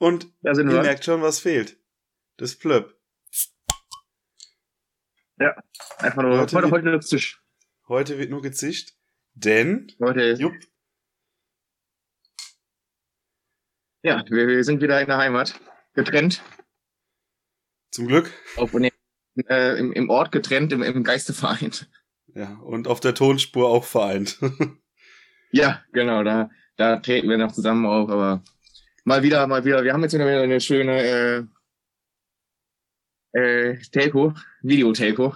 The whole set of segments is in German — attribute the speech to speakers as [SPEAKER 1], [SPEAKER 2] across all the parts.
[SPEAKER 1] Und ihr
[SPEAKER 2] wir.
[SPEAKER 1] merkt schon, was fehlt. Das Plöpp.
[SPEAKER 2] Ja, einfach nur.
[SPEAKER 1] Heute
[SPEAKER 2] Heute,
[SPEAKER 1] wird-
[SPEAKER 2] heute, Tisch.
[SPEAKER 1] Heute wird nur gezischt, denn
[SPEAKER 2] Heute ist,
[SPEAKER 1] Jupp,
[SPEAKER 2] ja, wir, wir sind wieder in der Heimat. Getrennt.
[SPEAKER 1] zum Glück.
[SPEAKER 2] Auf, äh, im, Im Ort getrennt, im, im Geiste vereint.
[SPEAKER 1] Ja, und auf der Tonspur auch vereint.
[SPEAKER 2] Ja, genau, da, da treten wir noch zusammen auf, aber mal wieder, mal wieder. Wir haben jetzt wieder eine schöne äh, äh, Telco, Video-Telco.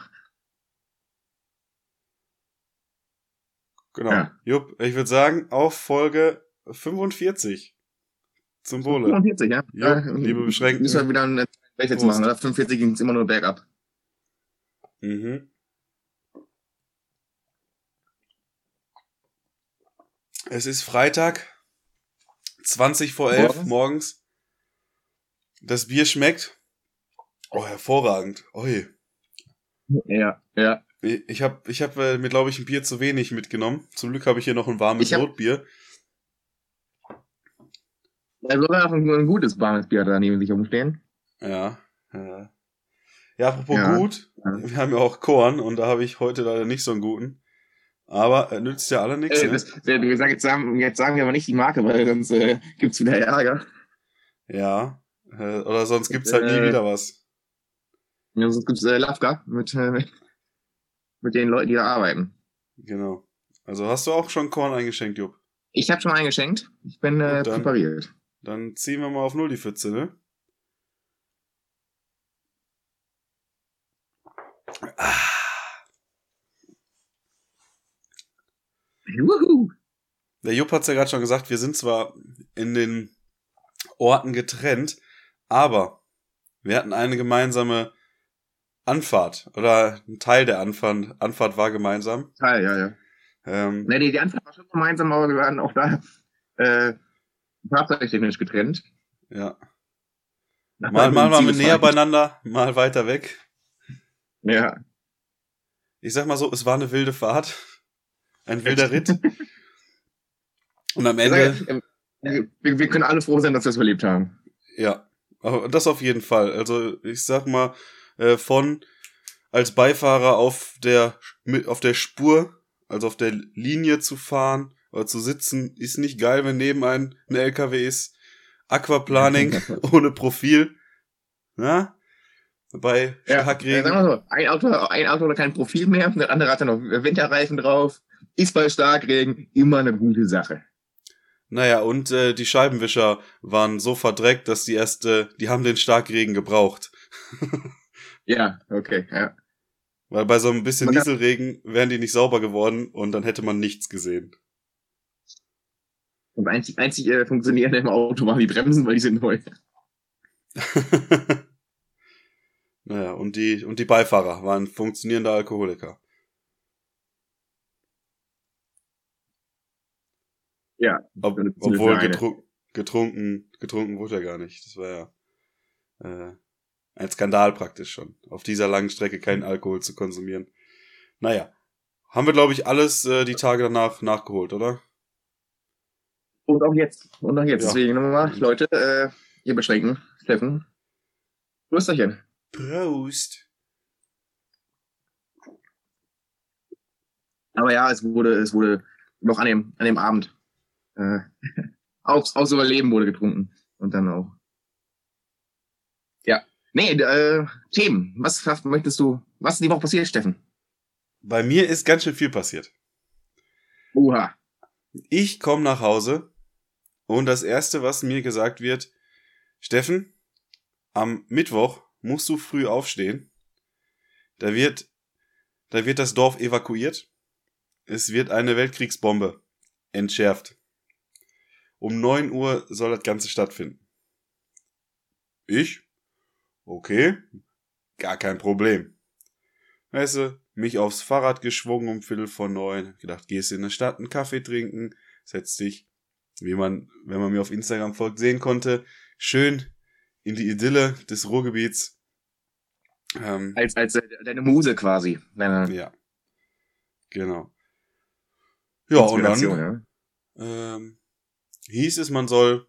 [SPEAKER 1] genau.
[SPEAKER 2] Ja.
[SPEAKER 1] Jupp, ich würde sagen, auf Folge 45. Zum Wohle.
[SPEAKER 2] 45, ja.
[SPEAKER 1] Ja, liebe Beschränkten.
[SPEAKER 2] Müssen wir wieder ein Welt jetzt
[SPEAKER 1] Prost.
[SPEAKER 2] machen, oder? 45 ging es immer nur bergab.
[SPEAKER 1] Mhm. Es ist Freitag, 20 vor 11
[SPEAKER 2] Morgens.
[SPEAKER 1] morgens. Das Bier schmeckt. Oh, hervorragend. Oi.
[SPEAKER 2] Ja, ja.
[SPEAKER 1] Ich habe ich hab, äh, mir, glaube ich, ein Bier zu wenig mitgenommen. Zum Glück habe ich hier noch ein warmes
[SPEAKER 2] Ich hab-
[SPEAKER 1] Rotbier.
[SPEAKER 2] Da sogar noch ein, gutes warmes Bier da neben sich rumstehen.
[SPEAKER 1] Ja. Ja, ja apropos
[SPEAKER 2] Ja.
[SPEAKER 1] gut.
[SPEAKER 2] Ja.
[SPEAKER 1] Wir haben ja auch Korn und da habe ich heute leider nicht so einen guten. Aber äh, nützt ja alle nichts.
[SPEAKER 2] Äh,
[SPEAKER 1] ne?
[SPEAKER 2] das, äh, wie gesagt, jetzt sagen, jetzt sagen wir aber nicht die Marke, weil sonst äh, gibt's wieder Ärger.
[SPEAKER 1] Ja. Äh, oder sonst gibt's halt nie
[SPEAKER 2] Äh,
[SPEAKER 1] wieder was.
[SPEAKER 2] Ja, sonst gibt's äh, Lafka mit, äh, mit, mit den Leuten, die da arbeiten.
[SPEAKER 1] Genau. Also hast du auch schon Korn eingeschenkt, Jupp?
[SPEAKER 2] Ich habe schon eingeschenkt. Ich bin äh,
[SPEAKER 1] dann.
[SPEAKER 2] präpariert.
[SPEAKER 1] Dann ziehen wir mal auf Null die Pfütze, ne? Ah,
[SPEAKER 2] Juhu.
[SPEAKER 1] der Jupp hat's ja gerade schon gesagt, wir sind zwar in den Orten getrennt, aber wir hatten eine gemeinsame Anfahrt. Oder ein Teil der Anfahrt, Anfahrt war gemeinsam.
[SPEAKER 2] Ja, ja, ja.
[SPEAKER 1] Ähm,
[SPEAKER 2] Ne, die, die Anfahrt war schon gemeinsam, aber wir waren auch da äh, fahrzeugtechnisch getrennt.
[SPEAKER 1] ja.
[SPEAKER 2] Nach
[SPEAKER 1] Mal, mal waren wir näher beieinander, mal weiter weg.
[SPEAKER 2] Ja.
[SPEAKER 1] ich sag mal so, es war eine wilde Fahrt. Ein wilder Ritt. Und am Ende,
[SPEAKER 2] Ähm, Wir, wir können alle froh sein, dass wir es überlebt haben.
[SPEAKER 1] ja, aber das auf jeden Fall. Also ich sag mal, äh, von als Beifahrer auf der, auf der Spur, also auf der Linie zu fahren oder zu sitzen, ist nicht geil, wenn neben ein, ein LKW ist. Aquaplaning ohne Profil. Ja? Bei
[SPEAKER 2] Ja, äh,
[SPEAKER 1] Starkregen.
[SPEAKER 2] sagen wir so, ein Auto, ein Auto hat kein Profil mehr, der andere hat dann noch Winterreifen drauf, ist bei Starkregen immer eine gute Sache.
[SPEAKER 1] Naja, und äh, die Scheibenwischer waren so verdreckt, dass die erste, die haben den Starkregen gebraucht.
[SPEAKER 2] Ja, okay, ja.
[SPEAKER 1] Weil bei so ein bisschen
[SPEAKER 2] Man
[SPEAKER 1] Nieselregen wären die nicht sauber geworden und dann hätte man nichts gesehen.
[SPEAKER 2] Und einzig, einzig äh, funktionierende im Auto waren die Bremsen, weil die sind neu.
[SPEAKER 1] naja, und die, und die Beifahrer waren funktionierende Alkoholiker.
[SPEAKER 2] Ja.
[SPEAKER 1] Ob, obwohl getrunken, getrunken, getrunken wurde er gar nicht. Das war ja äh, ein Skandal praktisch schon. Auf dieser langen Strecke keinen Alkohol zu konsumieren. Naja. Haben wir, glaube ich, alles äh, die Tage danach nachgeholt, oder?
[SPEAKER 2] Und auch jetzt. Und auch jetzt.
[SPEAKER 1] Ja.
[SPEAKER 2] Deswegen nochmal, Leute, äh, ihr beschränken. Steffen. Grüßerchen.
[SPEAKER 1] Prost.
[SPEAKER 2] Aber ja, es wurde, es wurde noch an dem, an dem Abend äh, aufs, aufs Überleben wurde getrunken. Und dann auch. Ja. Nee, äh, Themen. Was, was möchtest du, was ist die Woche passiert, Steffen?
[SPEAKER 1] Bei mir ist ganz schön viel passiert.
[SPEAKER 2] Uha.
[SPEAKER 1] Ich komme nach Hause und das erste, was mir gesagt wird, Steffen, am Mittwoch musst du früh aufstehen. Da wird, da wird das Dorf evakuiert. Es wird eine Weltkriegsbombe entschärft. Um neun Uhr soll das Ganze stattfinden. Ich? Okay, gar kein Problem. Weißt du, mich aufs Fahrrad geschwungen um Viertel vor neun, gedacht, gehst in der Stadt einen Kaffee trinken, setz dich, wie man, wenn man mir auf Instagram folgt, sehen konnte, schön in die Idylle des Ruhrgebiets. Ähm,
[SPEAKER 2] Als, als äh, deine Muse quasi. Deine
[SPEAKER 1] ja. Genau. Ja, und dann
[SPEAKER 2] ja.
[SPEAKER 1] ähm, hieß es, man soll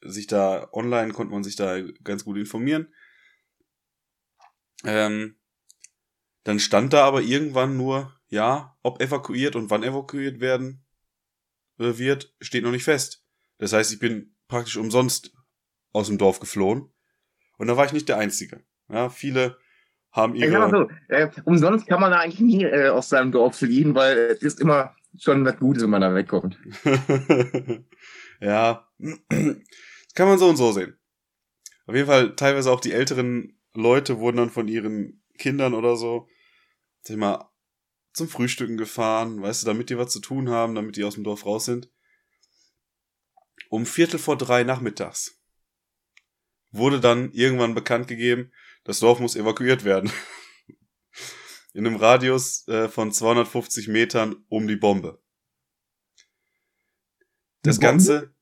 [SPEAKER 1] sich da online konnte man sich da ganz gut informieren. Ähm, dann stand da aber irgendwann nur, ja, ob evakuiert und wann evakuiert werden äh, wird, steht noch nicht fest. Das heißt, ich bin praktisch umsonst aus dem Dorf geflohen. Und da war ich nicht der Einzige. Ja, viele haben
[SPEAKER 2] Ich sag mal
[SPEAKER 1] ihre.
[SPEAKER 2] so, äh, umsonst kann man da eigentlich nie äh, aus seinem Dorf fliehen, weil es ist immer schon was Gutes, wenn man da wegkommt.
[SPEAKER 1] ja, das kann man so und so sehen. Auf jeden Fall, teilweise auch die älteren Leute wurden dann von ihren Kindern oder so, sag ich mal, zum Frühstücken gefahren, weißt du, damit die was zu tun haben, damit die aus dem Dorf raus sind. Um Viertel vor drei nachmittags wurde dann irgendwann bekannt gegeben, das Dorf muss evakuiert werden. In einem Radius äh, von 250 Metern um die Bombe. Das
[SPEAKER 2] Bombe?
[SPEAKER 1] ganze,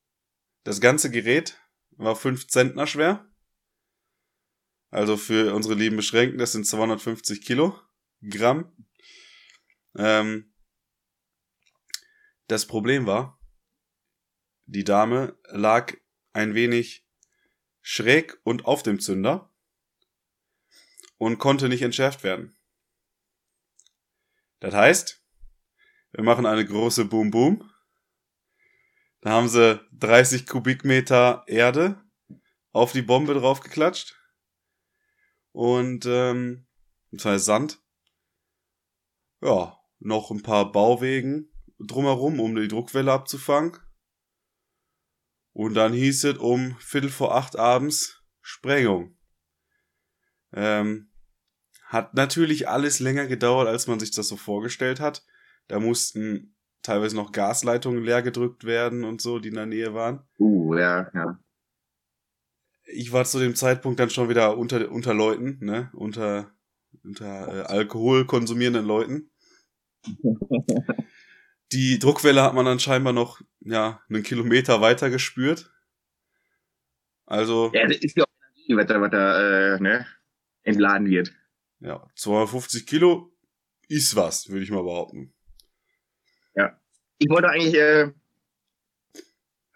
[SPEAKER 1] das ganze Gerät war 5 Zentner schwer. Also für unsere lieben Beschränkten, das sind 250 Kilogramm. Ähm, das Problem war, die Dame lag ein wenig schräg und auf dem Zünder und konnte nicht entschärft werden. Das heißt, wir machen eine große Boom Boom. Da haben sie 30 Kubikmeter Erde auf die Bombe draufgeklatscht. Und ähm, das heißt Sand. Ja, noch ein paar Bauwegen drumherum, um die Druckwelle abzufangen. Und dann hieß es um Viertel vor acht abends Sprengung. Ähm, hat natürlich alles länger gedauert, als man sich das so vorgestellt hat. Da mussten teilweise noch Gasleitungen leer gedrückt werden und so, die in der Nähe waren.
[SPEAKER 2] Uh, ja, ja.
[SPEAKER 1] Ich war zu dem Zeitpunkt dann schon wieder unter, unter Leuten, ne? Unter, unter äh, Alkohol konsumierenden Leuten. Die Druckwelle hat man dann scheinbar noch, ja, einen Kilometer weiter gespürt. Also,
[SPEAKER 2] Ja, das ist ja auch Energie, was da, was da äh, ne, entladen wird.
[SPEAKER 1] Ja, 250 Kilo ist was, würde ich mal behaupten.
[SPEAKER 2] Ich wollte eigentlich, äh,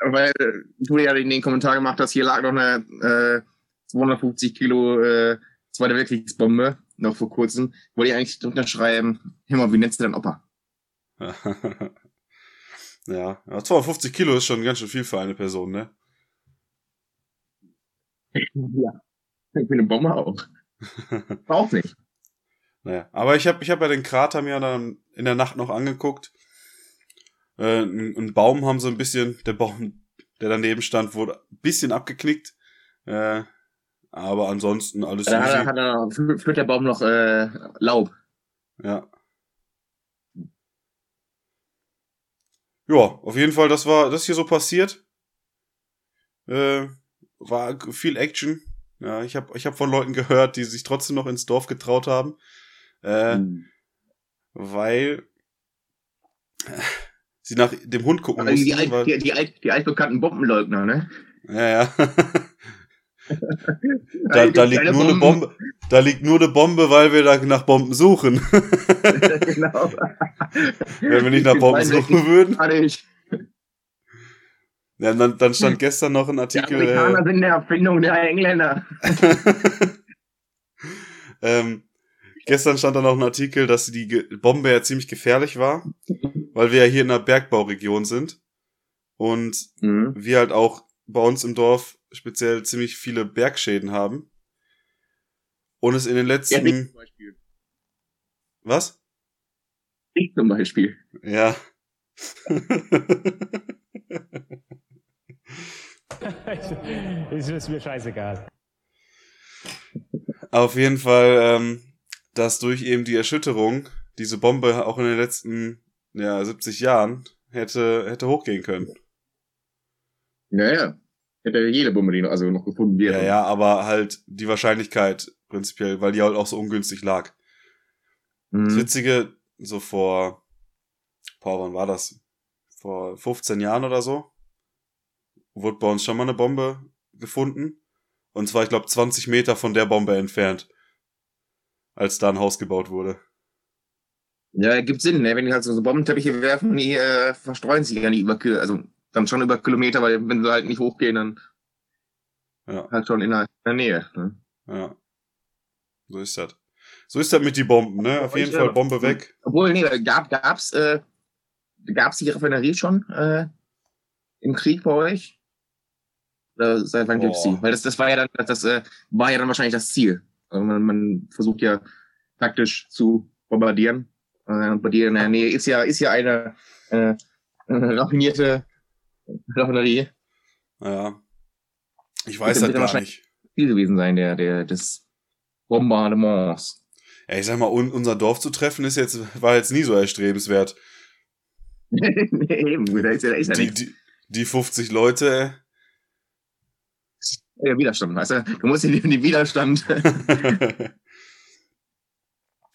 [SPEAKER 2] weil du ja in den Kommentar gemacht hast, hier lag noch eine äh, 250 Kilo äh, Zweite Weltkriegsbombe, noch vor kurzem, wollte ich eigentlich drunter schreiben, Himmel, wie nennst du deinen Opa?
[SPEAKER 1] ja, ja, 250 Kilo ist schon ganz schön viel für eine Person, ne?
[SPEAKER 2] Ja. Für eine Bombe auch. Auch nicht.
[SPEAKER 1] Naja, aber ich habe ich hab ja den Krater mir dann in der Nacht noch angeguckt. Äh, ein, ein Baum haben sie ein bisschen, der Baum, der daneben stand, wurde ein bisschen abgeknickt. Äh, aber ansonsten alles
[SPEAKER 2] Da hat, hat er, führt der Baum noch äh, Laub.
[SPEAKER 1] Ja. Ja, auf jeden Fall, das war, das hier so passiert. Äh, war viel Action. Ja, ich habe ich hab von Leuten gehört, die sich trotzdem noch ins Dorf getraut haben. Äh,
[SPEAKER 2] Mhm.
[SPEAKER 1] weil sie nach dem Hund gucken
[SPEAKER 2] Aber die,
[SPEAKER 1] mussten.
[SPEAKER 2] alt, die, die, alt, die altbekannten Bombenleugner, ne?
[SPEAKER 1] ja, ja. da, da liegt nur eine. Bombe. Da liegt nur eine Bombe, weil wir da nach Bomben suchen.
[SPEAKER 2] genau.
[SPEAKER 1] Wenn wir nicht nach Bomben suchen würden. Ja, dann, dann stand gestern noch ein
[SPEAKER 2] Die
[SPEAKER 1] Artikel.
[SPEAKER 2] Amerikaner
[SPEAKER 1] Äh,
[SPEAKER 2] sind der Erfindung der Engländer.
[SPEAKER 1] ähm, gestern stand da noch ein Artikel, dass die Ge Bombe ja ziemlich gefährlich war, weil wir ja hier in einer Bergbauregion sind und
[SPEAKER 2] Mhm.
[SPEAKER 1] wir halt auch bei uns im Dorf speziell ziemlich viele Bergschäden haben. Und es in den
[SPEAKER 2] Ja,
[SPEAKER 1] letzten.
[SPEAKER 2] zum Beispiel.
[SPEAKER 1] was?
[SPEAKER 2] Ich zum Beispiel.
[SPEAKER 1] Ja.
[SPEAKER 3] ist es mir scheißegal.
[SPEAKER 1] Auf jeden Fall, ähm, dass durch eben die Erschütterung diese Bombe auch in den letzten ja, 70 Jahren hätte, hätte hochgehen können.
[SPEAKER 2] Naja. hätte jede Bombe, die noch, also noch gefunden wird.
[SPEAKER 1] Ja, ja, aber halt die Wahrscheinlichkeit prinzipiell, weil die halt auch so ungünstig lag. Das
[SPEAKER 2] Mhm.
[SPEAKER 1] Witzige, so vor, boah, wann war das? Vor 15 Jahren oder so, wurde bei uns schon mal eine Bombe gefunden. Und zwar, ich glaube, 20 Meter von der Bombe entfernt, als da ein Haus gebaut wurde.
[SPEAKER 2] Ja, gibt Sinn, ne? Wenn die halt so, Bombenteppiche werfen, die äh, verstreuen sich ja nicht über Kil also dann schon über Kilometer, weil wenn sie halt nicht hochgehen, dann
[SPEAKER 1] Ja,
[SPEAKER 2] halt schon in der, in der Nähe. Ne?
[SPEAKER 1] ja. So ist das. So ist das mit die Bomben, ne? Auf jeden
[SPEAKER 2] ich,
[SPEAKER 1] Fall
[SPEAKER 2] äh,
[SPEAKER 1] Bombe weg.
[SPEAKER 2] Obwohl, nee, gab, gab's, äh, gab's die Raffinerie schon äh, im Krieg bei euch? Oder seit wann gibt's
[SPEAKER 1] Boah.
[SPEAKER 2] die? Weil das, das war ja dann, das, äh, war ja dann wahrscheinlich das Ziel. Also man, man versucht ja taktisch zu bombardieren. Äh, bei dir in der Nähe ist ja, ist ja eine äh, raffinierte Raffinerie.
[SPEAKER 1] Ja. Ich weiß das gar
[SPEAKER 2] wahrscheinlich-
[SPEAKER 1] nicht.
[SPEAKER 2] Ziel gewesen sein, der, der, des Bombardements.
[SPEAKER 1] Ja, ich sag mal, un unser Dorf zu treffen ist jetzt, war jetzt nie so erstrebenswert.
[SPEAKER 2] nee, eben, da ist ja,
[SPEAKER 1] Die, die, die 50 Leute,
[SPEAKER 2] Ja, Widerstand, weißt du? Du musst in den Widerstand.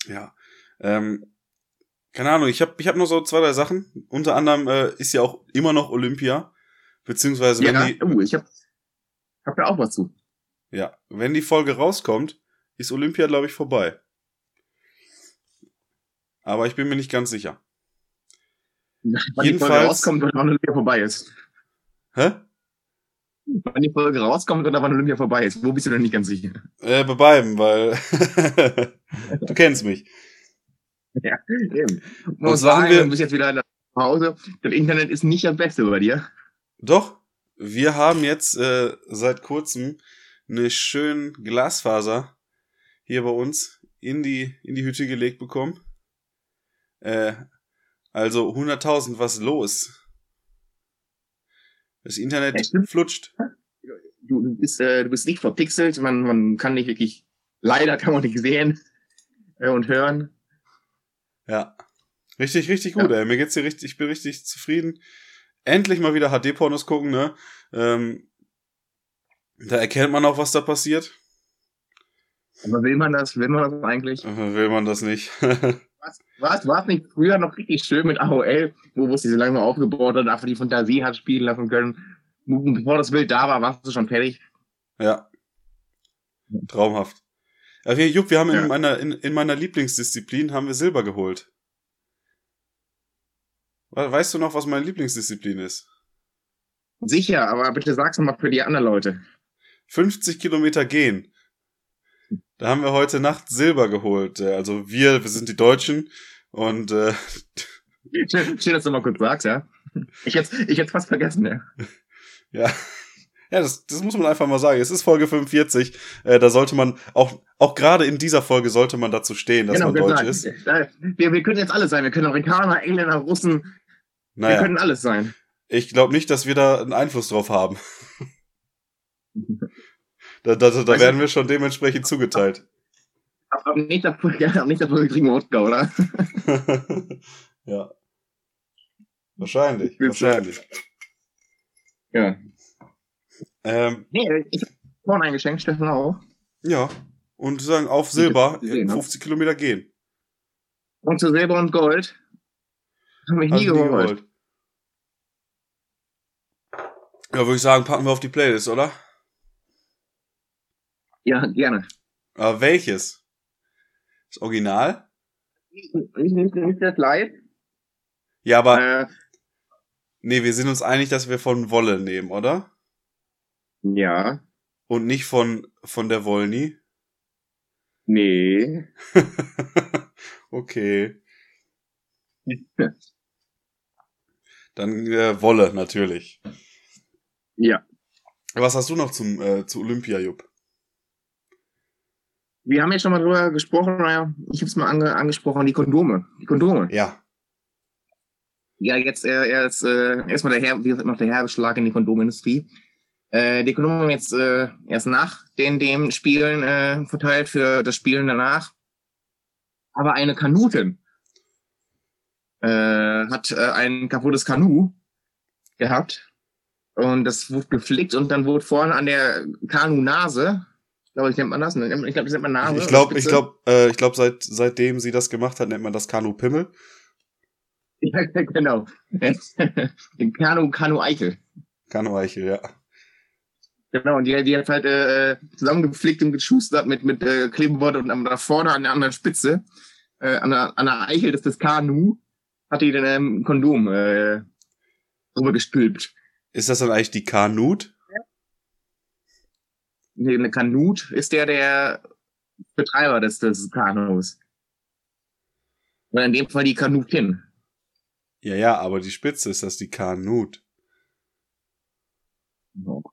[SPEAKER 1] ja. Ähm, keine Ahnung, ich habe ich hab noch so zwei, drei Sachen. Unter anderem äh, ist ja auch immer noch Olympia. Beziehungsweise, wenn
[SPEAKER 2] ja,
[SPEAKER 1] die,
[SPEAKER 2] uh, ich hab, hab da auch was zu.
[SPEAKER 1] ja, wenn die Folge rauskommt, ist Olympia, glaube ich, vorbei. Aber ich bin mir nicht ganz sicher.
[SPEAKER 2] Wann die Folge
[SPEAKER 1] Jedenfalls-
[SPEAKER 2] rauskommt wann Olympia vorbei ist.
[SPEAKER 1] Hä?
[SPEAKER 2] Wann die Folge rauskommt oder wann Olympia vorbei ist. Wo bist du denn nicht ganz sicher?
[SPEAKER 1] Äh, bei beiden, weil du kennst mich.
[SPEAKER 2] Ja, eben.
[SPEAKER 1] Und
[SPEAKER 2] Muss sagen,
[SPEAKER 1] wir-
[SPEAKER 2] du bist jetzt wieder zu Hause. Das Internet ist nicht das Beste bei dir.
[SPEAKER 1] Doch, wir haben jetzt äh, seit kurzem eine schön Glasfaser hier bei uns in die, in die Hütte gelegt bekommen. Äh, also 100.000, was los? Das Internet
[SPEAKER 2] Ja,
[SPEAKER 1] flutscht.
[SPEAKER 2] Du, du, bist, äh, du bist nicht verpixelt. Man, man kann nicht wirklich, leider kann man nicht sehen äh, und hören.
[SPEAKER 1] Ja. Richtig, richtig gut, ey. Mir geht's hier richtig, ich bin richtig zufrieden. Endlich mal wieder HD-Pornos gucken, ne? Ähm, da erkennt man auch, was da passiert.
[SPEAKER 2] Aber will man das? Will man das eigentlich?
[SPEAKER 1] Will man das nicht.
[SPEAKER 2] Was, war es nicht früher noch richtig schön mit AOL, wo es diese langsam aufgebaut hat und einfach die Fantasie hat spielen lassen können? Bevor das Bild da war, warst du schon fertig.
[SPEAKER 1] Ja. Traumhaft. Aber hier, Jupp, wir haben in,
[SPEAKER 2] Ja.
[SPEAKER 1] meiner, in, in meiner Lieblingsdisziplin haben wir Silber geholt. We- Weißt du noch, was meine Lieblingsdisziplin ist?
[SPEAKER 2] Sicher, aber bitte sag's noch mal für die anderen Leute.
[SPEAKER 1] 50 Kilometer gehen. Da haben wir heute Nacht Silber geholt. Äh, Also wir, wir sind die Deutschen und äh,
[SPEAKER 2] Schön, schön, dass du mal kurz sagst, ja. Ich hätte ich hätte fast vergessen, ja.
[SPEAKER 1] ja. Ja, das, das muss man einfach mal sagen. Es ist Folge 45. Äh, da sollte man auch, auch gerade in dieser Folge sollte man dazu stehen, dass man deutsch
[SPEAKER 2] gesagt.
[SPEAKER 1] ist.
[SPEAKER 2] Äh, Wir, wir können jetzt alles sein. Wir können Amerikaner, Engländer, Russen. Wir
[SPEAKER 1] Naja,
[SPEAKER 2] können alles sein.
[SPEAKER 1] ich glaube nicht, dass wir da einen Einfluss drauf haben. Da, da, da werden wir schon dementsprechend zugeteilt.
[SPEAKER 2] Aber ab nächster Folge, ab nächster Folge kriegen wir Wodka, oder?
[SPEAKER 1] ja. Wahrscheinlich, wahrscheinlich.
[SPEAKER 2] Ja.
[SPEAKER 1] Ähm,
[SPEAKER 2] Nee, ich hab vorhin eingeschenkt, Steffen auch.
[SPEAKER 1] ja. Und sagen, auf Silber
[SPEAKER 2] gesehen, ne?
[SPEAKER 1] 50 Kilometer gehen.
[SPEAKER 2] Und zu Silber und Gold. Haben mich nie
[SPEAKER 1] du
[SPEAKER 2] geholt.
[SPEAKER 1] Ja, würde ich sagen, packen wir auf die Playlist, oder?
[SPEAKER 2] Ja, gerne.
[SPEAKER 1] Aber welches? Das Original?
[SPEAKER 2] Nicht, nicht, nicht das live.
[SPEAKER 1] Ja, aber
[SPEAKER 2] Äh,
[SPEAKER 1] nee, wir sind uns einig, dass wir von Wolle nehmen, oder?
[SPEAKER 2] ja.
[SPEAKER 1] Und nicht von, von der Wollny.
[SPEAKER 2] Nee.
[SPEAKER 1] okay. Dann äh, Wolle, natürlich.
[SPEAKER 2] Ja.
[SPEAKER 1] Was hast du noch zum, äh, zu Olympia, Jupp?
[SPEAKER 2] Wir haben ja schon mal drüber gesprochen, naja, ich habe es mal ange angesprochen, die Kondome. Die Kondome.
[SPEAKER 1] Ja.
[SPEAKER 2] Ja, jetzt äh, erst äh, erstmal der Her wie gesagt, noch der Herbeschlag in die Kondomindustrie. Äh, die Kondome haben jetzt äh, erst nach den dem Spielen äh, verteilt für das Spielen danach. Aber eine Kanutin äh, hat äh, ein kaputtes Kanu gehabt Und das wurde geflickt und dann wurde vorne an der Kanu-Nase, glaube ich, nennt man das. Ich glaube, das nennt man Nase.
[SPEAKER 1] Ich glaube, ich glaube, äh, ich glaube, seit, seitdem sie das gemacht hat, nennt man das Kanu Pimmel.
[SPEAKER 2] Ja, genau. Kanu, Kanu Eichel.
[SPEAKER 1] Kanu Eichel, ja.
[SPEAKER 2] Genau, und die, die hat halt äh, zusammengepflegt und geschustert mit, mit äh, Klebebord und am- da vorne an der anderen Spitze, äh, an, der, an der Eichel des, des Kanu, hat die dann ähm, ein Kondom äh, drüber gestülpt.
[SPEAKER 1] Ist das dann eigentlich die Kanut?
[SPEAKER 2] Eine Kanut ist der der Betreiber des, des Kanus. Oder in dem Fall die Kanutin.
[SPEAKER 1] Ja, ja, aber die Spitze ist das die Kanut.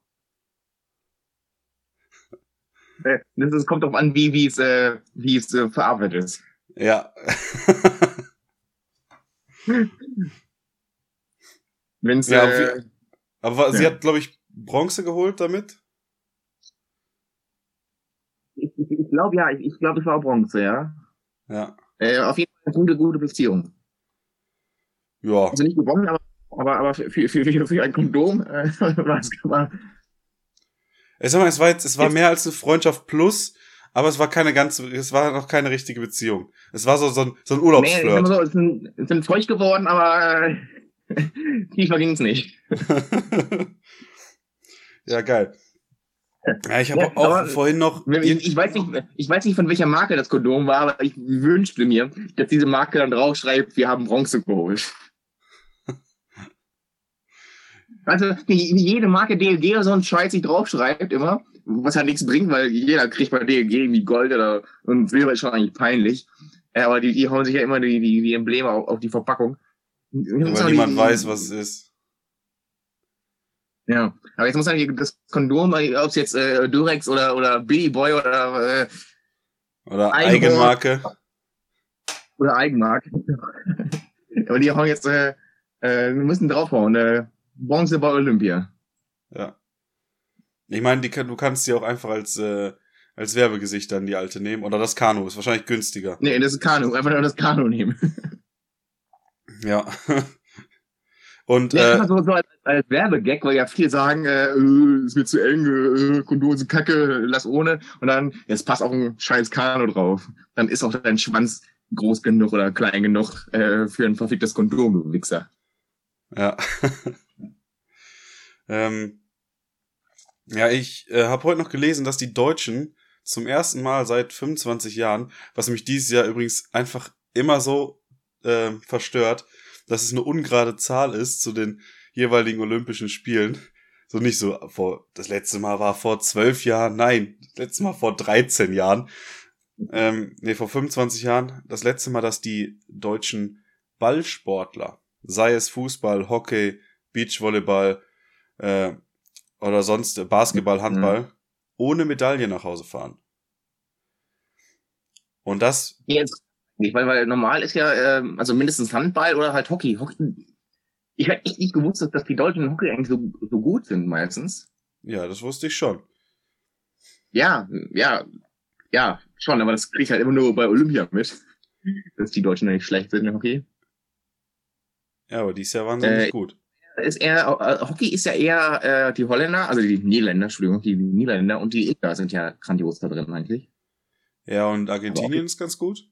[SPEAKER 2] Äh, Das ist, kommt drauf an, wie, wie es, äh, wie es äh, verarbeitet ist.
[SPEAKER 1] Ja.
[SPEAKER 2] Wenn es
[SPEAKER 1] Ja,
[SPEAKER 2] äh,
[SPEAKER 1] aber wa- sie
[SPEAKER 2] Ja.
[SPEAKER 1] hat, glaube ich, Bronze geholt damit.
[SPEAKER 2] ich, ich, ich glaube ja, ich, ich glaube, es war Bronze, ja.
[SPEAKER 1] Ja.
[SPEAKER 2] Äh, auf jeden Fall eine gute, gute Beziehung.
[SPEAKER 1] Ja.
[SPEAKER 2] Also nicht gewonnen, aber, aber, aber für, für, für, für ein Kondom äh, war es war,
[SPEAKER 1] Ich sag mal, es war jetzt, es war mehr als eine Freundschaft plus, aber es war keine ganz, es war noch keine richtige Beziehung. Es war so, so ein, so ein
[SPEAKER 2] nee,
[SPEAKER 1] Urlaubsflirt.
[SPEAKER 2] mal so, es sind, es sind feucht geworden, aber äh, tiefer ging es nicht.
[SPEAKER 1] ja, geil. Ja, ich habe
[SPEAKER 2] Ja,
[SPEAKER 1] auch vorhin noch.
[SPEAKER 2] Ich, ich, weiß nicht, ich weiß nicht, von welcher Marke das Kondom war, aber ich wünschte mir, dass diese Marke dann draufschreibt, wir haben Bronze geholt. Also jede Marke DLG oder so ein Scheiß sich draufschreibt immer, was halt nichts bringt, weil jeder kriegt bei DLG irgendwie Gold oder und Silber ist schon eigentlich peinlich. Aber die, die hauen sich ja immer die, die, die Embleme auf, auf die Verpackung.
[SPEAKER 1] weil niemand weiß, was es ist.
[SPEAKER 2] Ja, aber jetzt muss man das Kondom, ob es jetzt äh, Durex oder, oder Billy Boy oder, äh,
[SPEAKER 1] Oder. Eigenmarke.
[SPEAKER 2] oder Eigenmark. aber die hauen jetzt, äh, äh, wir müssen draufhauen. Äh, Bronze bei Olympia.
[SPEAKER 1] Ja. Ich meine, kann- du kannst die auch einfach als, äh, als Werbegesicht dann die alte nehmen. Oder das Kanu, ist wahrscheinlich günstiger.
[SPEAKER 2] Nee, das ist Kanu. Einfach nur das Kanu nehmen.
[SPEAKER 1] Ja. Und,
[SPEAKER 2] Ja,
[SPEAKER 1] äh,
[SPEAKER 2] so, so als, als Werbegag, weil ja viele sagen, äh, äh, ist mir zu eng, äh, Kondom sind kacke, lass ohne. Und dann, jetzt passt auch ein scheiß Kanu drauf. Dann ist auch dein Schwanz groß genug oder klein genug äh, für ein verficktes Kondom, du Wichser.
[SPEAKER 1] Ja. ähm, ja, ich äh, habe heute noch gelesen, dass die Deutschen zum ersten Mal seit 25 Jahren, was mich dieses Jahr übrigens einfach immer so ähm, verstört, dass es eine ungerade Zahl ist zu den jeweiligen Olympischen Spielen. So nicht so vor, das letzte Mal war vor zwölf Jahren, nein, das letzte Mal vor 13 Jahren. Ähm, nee, vor 25 Jahren. Das letzte Mal, dass die deutschen Ballsportler, sei es Fußball, Hockey, Beachvolleyball äh, oder sonst äh, Basketball, Handball, ohne Medaille nach Hause fahren. Und das,
[SPEAKER 2] Jetzt, nicht, weil, weil normal ist ja, ähm, also mindestens Handball oder halt Hockey. Hockey ich hätte echt nicht gewusst, dass, dass die Deutschen in Hockey eigentlich so, so gut sind meistens.
[SPEAKER 1] ja, das wusste ich schon.
[SPEAKER 2] Ja, ja, ja, schon, aber das krieg ich halt immer nur bei Olympia mit. Dass die Deutschen nicht schlecht sind in Hockey.
[SPEAKER 1] Ja, aber dies Jahr waren sie
[SPEAKER 2] Äh,
[SPEAKER 1] nicht gut.
[SPEAKER 2] Ist eher, äh, Hockey ist ja eher äh, die Holländer, also die Niederländer, Entschuldigung, die Niederländer und die Inder sind ja grandios da drin eigentlich.
[SPEAKER 1] Ja, und Argentinien ist ganz gut.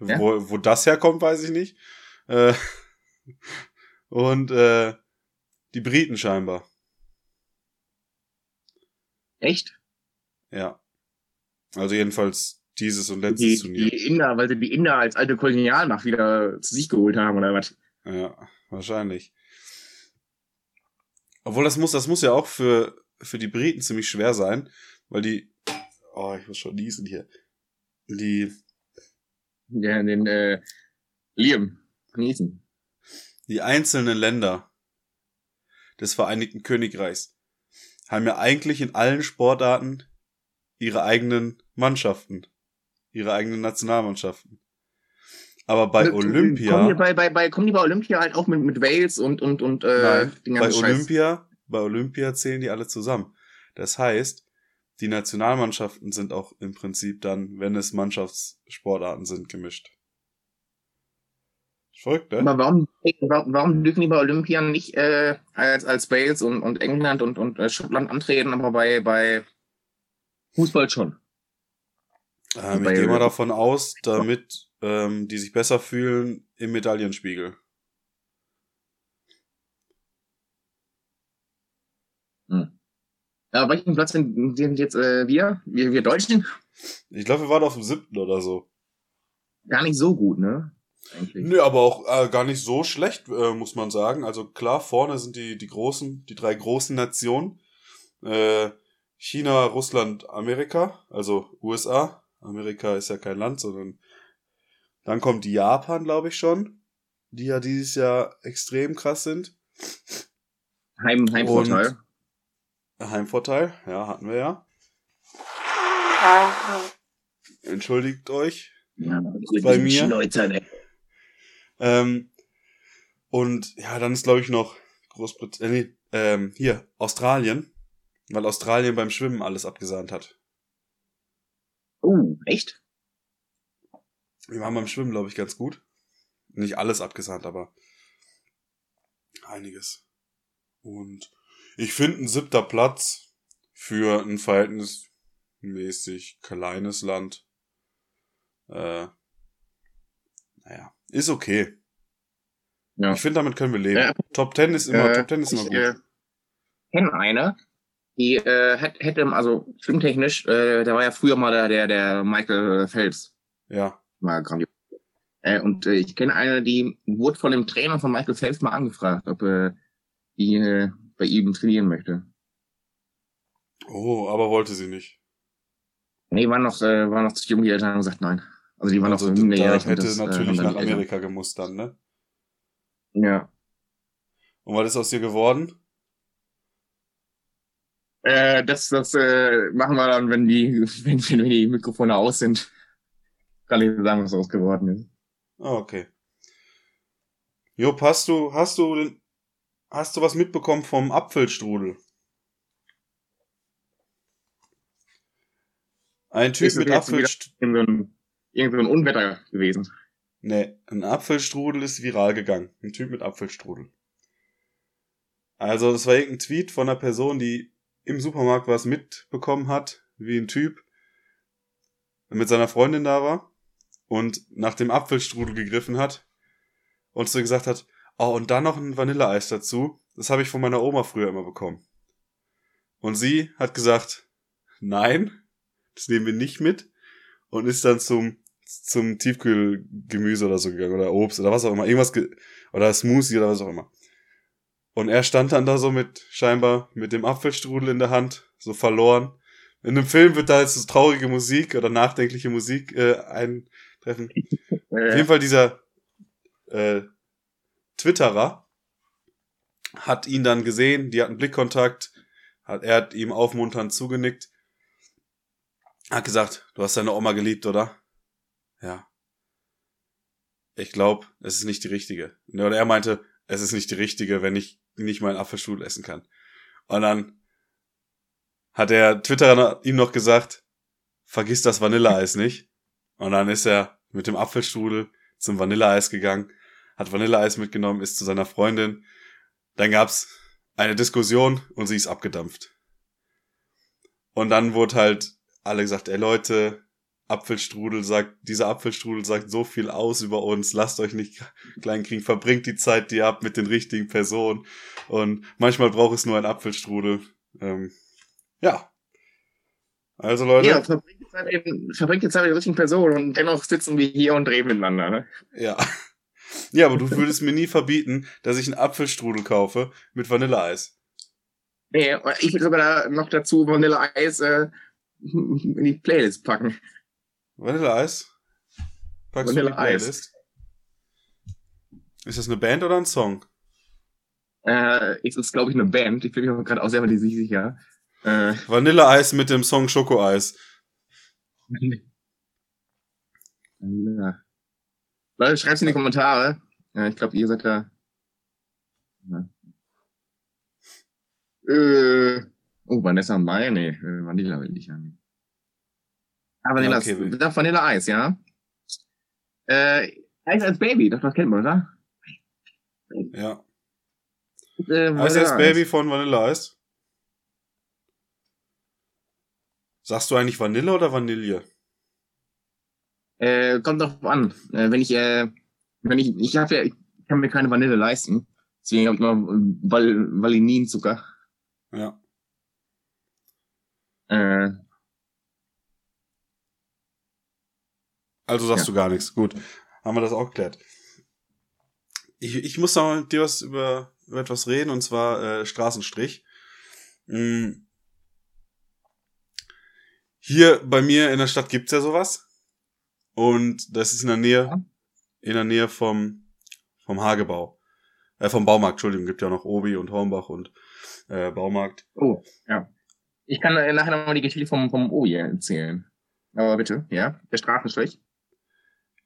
[SPEAKER 2] Ja.
[SPEAKER 1] Wo, wo das herkommt, weiß ich nicht. Äh, und äh, die Briten scheinbar.
[SPEAKER 2] Echt?
[SPEAKER 1] Ja. Also jedenfalls dieses und letztes
[SPEAKER 2] Die,
[SPEAKER 1] Turnier.
[SPEAKER 2] die Inder, weil sie die Inder als alte Kolonialmacht wieder zu sich geholt haben oder was?
[SPEAKER 1] Ja, wahrscheinlich. Obwohl das muss, das muss ja auch für, für die Briten ziemlich schwer sein, weil die, oh, ich muss schon niesen hier. Die,
[SPEAKER 2] Ja, den äh, Liam Neeson.
[SPEAKER 1] Die einzelnen Länder des Vereinigten Königreichs haben ja eigentlich in allen Sportarten ihre eigenen Mannschaften, ihre eigenen Nationalmannschaften. Aber bei
[SPEAKER 2] Kommen die
[SPEAKER 1] Olympia,
[SPEAKER 2] bei, bei, bei, kommen die bei Olympia halt auch mit, mit Wales und, und, und äh,
[SPEAKER 1] Nein, bei
[SPEAKER 2] ganzen Scheiß?
[SPEAKER 1] Olympia, bei Olympia zählen die alle zusammen. Das heißt, die Nationalmannschaften sind auch im Prinzip dann, wenn es Mannschaftssportarten sind, gemischt. Verrückt, ne?
[SPEAKER 2] Aber warum, warum, dürfen die bei Olympia nicht äh, als, als Wales und, und England und, und äh, Schottland antreten, aber bei, bei Fußball schon?
[SPEAKER 1] Ähm, ich gehe mal davon aus, damit ähm, die sich besser fühlen im Medaillenspiegel.
[SPEAKER 2] Ja, welchen Platz sind, sind jetzt äh, wir? wir? Wir Deutschen?
[SPEAKER 1] Ich glaube, wir waren auf dem siebten oder so.
[SPEAKER 2] Gar nicht so gut, ne? Eigentlich.
[SPEAKER 1] Nö, aber auch äh, gar nicht so schlecht, äh, muss man sagen. Also klar, vorne sind die, die großen, die drei großen Nationen. Äh, China, Russland, Amerika, also USA. Amerika ist ja kein Land, sondern dann kommt Japan, glaube ich schon, die ja dieses Jahr extrem krass sind.
[SPEAKER 2] Heim, Heimvorteil.
[SPEAKER 1] Und- Heimvorteil, ja, hatten wir ja. Entschuldigt euch.
[SPEAKER 2] Ja,
[SPEAKER 1] Bei mir?
[SPEAKER 2] Leute, ne?
[SPEAKER 1] Ähm, und ja, dann ist, glaube ich, noch Großbritannien, äh, nee, ähm, hier, Australien, weil Australien beim Schwimmen alles abgesahnt hat.
[SPEAKER 2] Uh, echt?
[SPEAKER 1] Wir waren beim Schwimmen, glaube ich, ganz gut. Nicht alles abgesahnt, aber einiges. Und ich finde ein siebter Platz für ein verhältnismäßig kleines Land. Äh, naja, ist okay.
[SPEAKER 2] Ja.
[SPEAKER 1] Ich finde, damit können wir leben.
[SPEAKER 2] Ja.
[SPEAKER 1] Top 10 ist immer,
[SPEAKER 2] Äh,
[SPEAKER 1] Top 10 ist immer
[SPEAKER 2] ich
[SPEAKER 1] gut.
[SPEAKER 2] äh, kenne eine, die äh, hätte, hätte, also schwimmtechnisch, äh, der war ja früher mal der, der, der Michael Phelps.
[SPEAKER 1] ja.
[SPEAKER 2] War grandios. Äh, und äh, ich kenne eine, die wurde von dem Trainer von Michael Phelps mal angefragt, ob äh, die äh, bei ihm trainieren möchte.
[SPEAKER 1] Oh, aber wollte sie nicht.
[SPEAKER 2] Nee, war noch, äh, war noch zu jung, die Eltern haben gesagt nein. Also die waren
[SPEAKER 1] Also,
[SPEAKER 2] noch so
[SPEAKER 1] da
[SPEAKER 2] minderjährig.
[SPEAKER 1] hätte
[SPEAKER 2] das, äh,
[SPEAKER 1] natürlich nach
[SPEAKER 2] die Eltern-
[SPEAKER 1] Amerika gemusst dann, ne?
[SPEAKER 2] Ja.
[SPEAKER 1] Und was ist aus dir geworden?
[SPEAKER 2] Äh, das das äh, machen wir dann, wenn die, wenn, wenn die Mikrofone aus sind. Kann ich sagen, was daraus geworden ist.
[SPEAKER 1] Ah, okay. Jupp, hast du, hast du, den- hast du was mitbekommen vom Apfelstrudel? Ein Typ mit Apfelstrudel.
[SPEAKER 2] Irgend so ein, irgend so ein Unwetter gewesen.
[SPEAKER 1] Nee, ein Apfelstrudel ist viral gegangen. Ein Typ mit Apfelstrudel. Also, das war irgendein Tweet von einer Person, die im Supermarkt was mitbekommen hat, wie ein Typ mit seiner Freundin da war und nach dem Apfelstrudel gegriffen hat und so gesagt hat, oh, und dann noch ein Vanilleeis dazu. Das habe ich von meiner Oma früher immer bekommen. Und sie hat gesagt, nein, das nehmen wir nicht mit und ist dann zum zum Tiefkühlgemüse oder so gegangen oder Obst oder was auch immer, irgendwas ge oder Smoothie oder was auch immer. Und er stand dann da so mit scheinbar mit dem Apfelstrudel in der Hand, so verloren. In dem Film wird da jetzt so traurige Musik oder nachdenkliche Musik äh, eintreffen. Auf jeden Fall dieser äh, Twitterer hat ihn dann gesehen, die hatten Blickkontakt, hat, er hat ihm aufmunternd zugenickt, hat gesagt, du hast deine Oma geliebt, oder? Ja. Ich glaube, es ist nicht die richtige. Oder er meinte, es ist nicht die richtige, wenn ich nicht meinen Apfelstrudel essen kann. Und dann hat der Twitterer ihm noch gesagt, vergiss das Vanilleeis nicht. Und dann ist er mit dem Apfelstrudel zum Vanilleeis gegangen, hat Vanilleeis mitgenommen, ist zu seiner Freundin. Dann gab's eine Diskussion und sie ist abgedampft. Und dann wurde halt alle gesagt, ey Leute, Apfelstrudel sagt, dieser Apfelstrudel sagt so viel aus über uns, lasst euch nicht klein kriegen, verbringt die Zeit, die ihr habt mit den richtigen Personen. Und manchmal braucht es nur ein Apfelstrudel. Ähm, ja. Also Leute,
[SPEAKER 2] ja, verbringt die Zeit eben, verbringt die Zeit mit der richtigen Person und dennoch sitzen wir hier und reden miteinander. Ne?
[SPEAKER 1] Ja. Ja, aber du würdest mir nie verbieten, dass ich einen Apfelstrudel kaufe mit Vanilleeis.
[SPEAKER 2] Nee, ich würde sogar da noch dazu Vanilleeis äh, in die Playlist packen.
[SPEAKER 1] Vanilleeis? Packst du in die. Playlist? Ist das eine Band oder ein Song?
[SPEAKER 2] Äh, es ist, glaube ich, eine Band. Ich bin mir gerade auch selber nicht sicher. Äh,
[SPEAKER 1] Vanilleeis mit dem Song Schokoeis.
[SPEAKER 2] ja. Leute, schreibt's in die Kommentare. Ja, ich glaube, ihr seid da. Ja. Äh, oh, Vanessa Mai, nee, äh, Vanilla will ich ja nicht. Ah, Vanilla,
[SPEAKER 1] Ja, okay,
[SPEAKER 2] okay, Vanilla Eis, ja. Äh, Eis als Baby, das, das kennt man, oder?
[SPEAKER 1] Ja.
[SPEAKER 2] Äh,
[SPEAKER 1] Eis als. Baby von Vanilla Eis. Sagst du eigentlich Vanille oder Vanille?
[SPEAKER 2] Äh, kommt drauf an. Äh, wenn ich, äh, wenn ich, ich habe ja, ich kann mir keine Vanille leisten. Deswegen habe ich immer Val Valininzucker.
[SPEAKER 1] Ja.
[SPEAKER 2] Äh,
[SPEAKER 1] Also sagst
[SPEAKER 2] Ja.
[SPEAKER 1] du gar nichts. Gut. Haben wir das auch geklärt. Ich, ich muss noch mit dir was über, über etwas reden, und zwar äh, Straßenstrich. Mm. Hier bei mir in der Stadt gibt's ja sowas. Und das ist in der Nähe,
[SPEAKER 2] Ja.
[SPEAKER 1] in der Nähe vom, vom Hagebau. Äh, vom Baumarkt, Entschuldigung, gibt ja noch Obi und Hornbach und äh, Baumarkt.
[SPEAKER 2] oh, ja. Ich kann äh, nachher nochmal die Geschichte vom, vom Oje erzählen. Aber bitte, ja. Der Straßenstrich.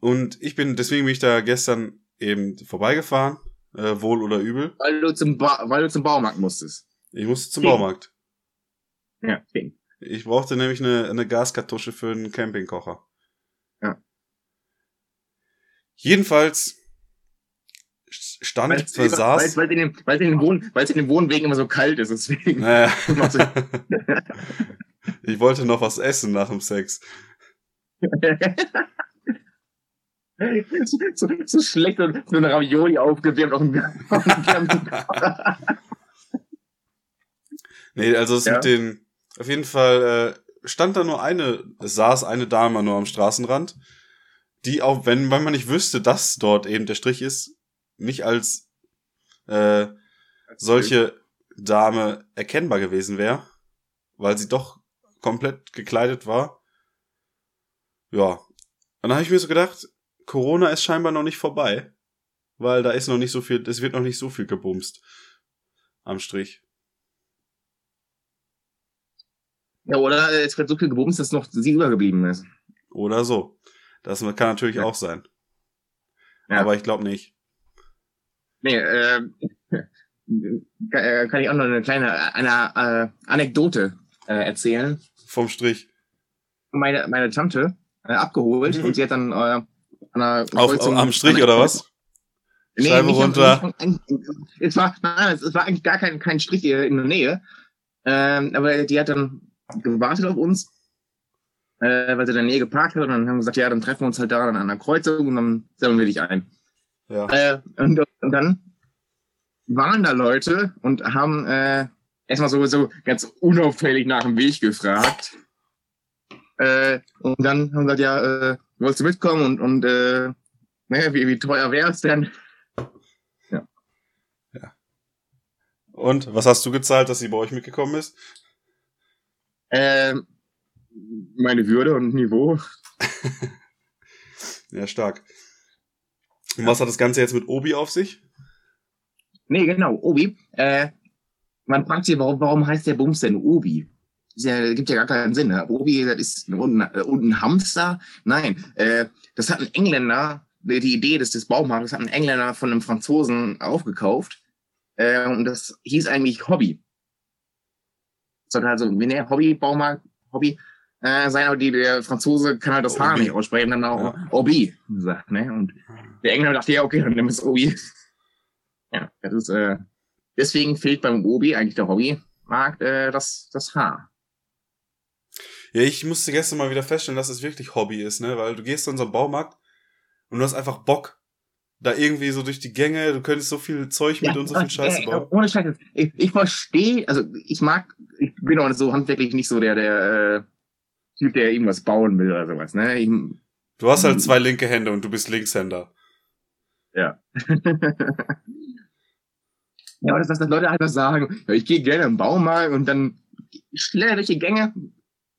[SPEAKER 1] Und ich bin, deswegen bin ich da gestern eben vorbeigefahren, äh, wohl oder übel.
[SPEAKER 2] Weil du zum, ba weil du zum Baumarkt musstest.
[SPEAKER 1] Ich musste zum
[SPEAKER 2] Ding.
[SPEAKER 1] Baumarkt.
[SPEAKER 2] Ja, Ding.
[SPEAKER 1] Ich brauchte nämlich eine, eine Gaskartusche für einen Campingkocher.
[SPEAKER 2] Ja.
[SPEAKER 1] Jedenfalls stand,
[SPEAKER 2] Weil
[SPEAKER 1] versaß.
[SPEAKER 2] weil in, den- weil's in, den Wohn- weil's in den Wohnwegen immer so kalt ist, deswegen.
[SPEAKER 1] Naja. Ich wollte noch was essen nach dem Sex.
[SPEAKER 2] so, so schlecht und so eine Ravioli aufgewärmt auf dem, auf dem.
[SPEAKER 1] Nee, also es
[SPEAKER 2] Ja.
[SPEAKER 1] mit den. Auf jeden Fall äh, stand da nur eine, es saß eine Dame nur am Straßenrand, die auch, wenn, wenn man nicht wüsste, dass dort eben der Strich ist, nicht als äh, solche Dame erkennbar gewesen wäre, weil sie doch komplett gekleidet war. Ja. Und dann habe ich mir so gedacht, Corona ist scheinbar noch nicht vorbei, weil da ist noch nicht so viel, es wird noch nicht so viel gebumst am Strich.
[SPEAKER 2] Ja, oder äh, es wird so viel gebumst, dass noch sie übergeblieben ist.
[SPEAKER 1] Oder so. Das kann natürlich
[SPEAKER 2] Ja.
[SPEAKER 1] auch sein.
[SPEAKER 2] Ja.
[SPEAKER 1] Aber ich glaube nicht.
[SPEAKER 2] Nee, äh, kann ich auch noch eine kleine eine, äh, Anekdote äh, erzählen.
[SPEAKER 1] Vom Strich.
[SPEAKER 2] Meine, meine Tante äh, abgeholt
[SPEAKER 1] Mhm.
[SPEAKER 2] und sie hat dann äh, einer
[SPEAKER 1] Auf, am Strich oder was?
[SPEAKER 2] Nee,
[SPEAKER 1] Scheibe runter.
[SPEAKER 2] am- Es war, nein, es es war eigentlich gar kein, kein Strich in der Nähe. Ähm, aber die hat dann gewartet auf uns, äh, weil sie in der Nähe geparkt hat. Und dann haben wir gesagt, ja, dann treffen wir uns halt da an einer Kreuzung und dann sammeln wir dich ein.
[SPEAKER 1] Ja.
[SPEAKER 2] Äh, und, und dann waren da Leute und haben äh, erstmal so, so ganz unauffällig nach dem Weg gefragt. Äh, und dann haben wir gesagt, ja, äh, wolltest du mitkommen und, und äh, ne, wie, wie teuer wäre es denn?
[SPEAKER 1] Und was hast du gezahlt, dass sie bei euch mitgekommen ist?
[SPEAKER 2] Ähm, meine Würde und Niveau.
[SPEAKER 1] Ja, stark. Und was hat das Ganze jetzt mit Obi auf sich?
[SPEAKER 2] Nee, genau, Obi. Äh, man fragt sich, warum, warum heißt der Bums denn Obi? Ja, gibt ja gar keinen Sinn. Ne? Obi, das ist ein- und ein Hamster. Nein, äh, das hat ein Engländer, die Idee des, des Baumarktes hat ein Engländer von einem Franzosen aufgekauft. Äh, und das hieß eigentlich Hobby. Sollte also, wie ne, Hobby, Baumarkt, Hobby äh, sein, aber die, der Franzose kann halt das H
[SPEAKER 1] Obi.
[SPEAKER 2] nicht aussprechen, dann auch
[SPEAKER 1] Ja.
[SPEAKER 2] Obi gesagt, ne? Und der Engländer dachte, ja, okay, dann nimm es Obi. Ja, das ist, äh, deswegen fehlt beim Obi, eigentlich der Hobbymarkt, äh, das, das Haar.
[SPEAKER 1] Ja, ich musste gestern mal wieder feststellen, dass es wirklich Hobby ist, ne? Weil du gehst zu unserem Baumarkt und du hast einfach Bock, da irgendwie so durch die Gänge, du könntest so viel Zeug mit und so viel Scheiße
[SPEAKER 2] äh,
[SPEAKER 1] bauen.
[SPEAKER 2] ohne Scheiße. Ich, ich verstehe, also ich mag, ich bin auch so handwerklich nicht so der, der äh, Typ, der irgendwas bauen will oder sowas, ne? Ich,
[SPEAKER 1] Du hast halt zwei linke Hände und du bist Linkshänder.
[SPEAKER 2] ja. ja, aber das, dass das Leute einfach sagen, ja, ich gehe gerne im Baumarkt und dann schneller durch die Gänge,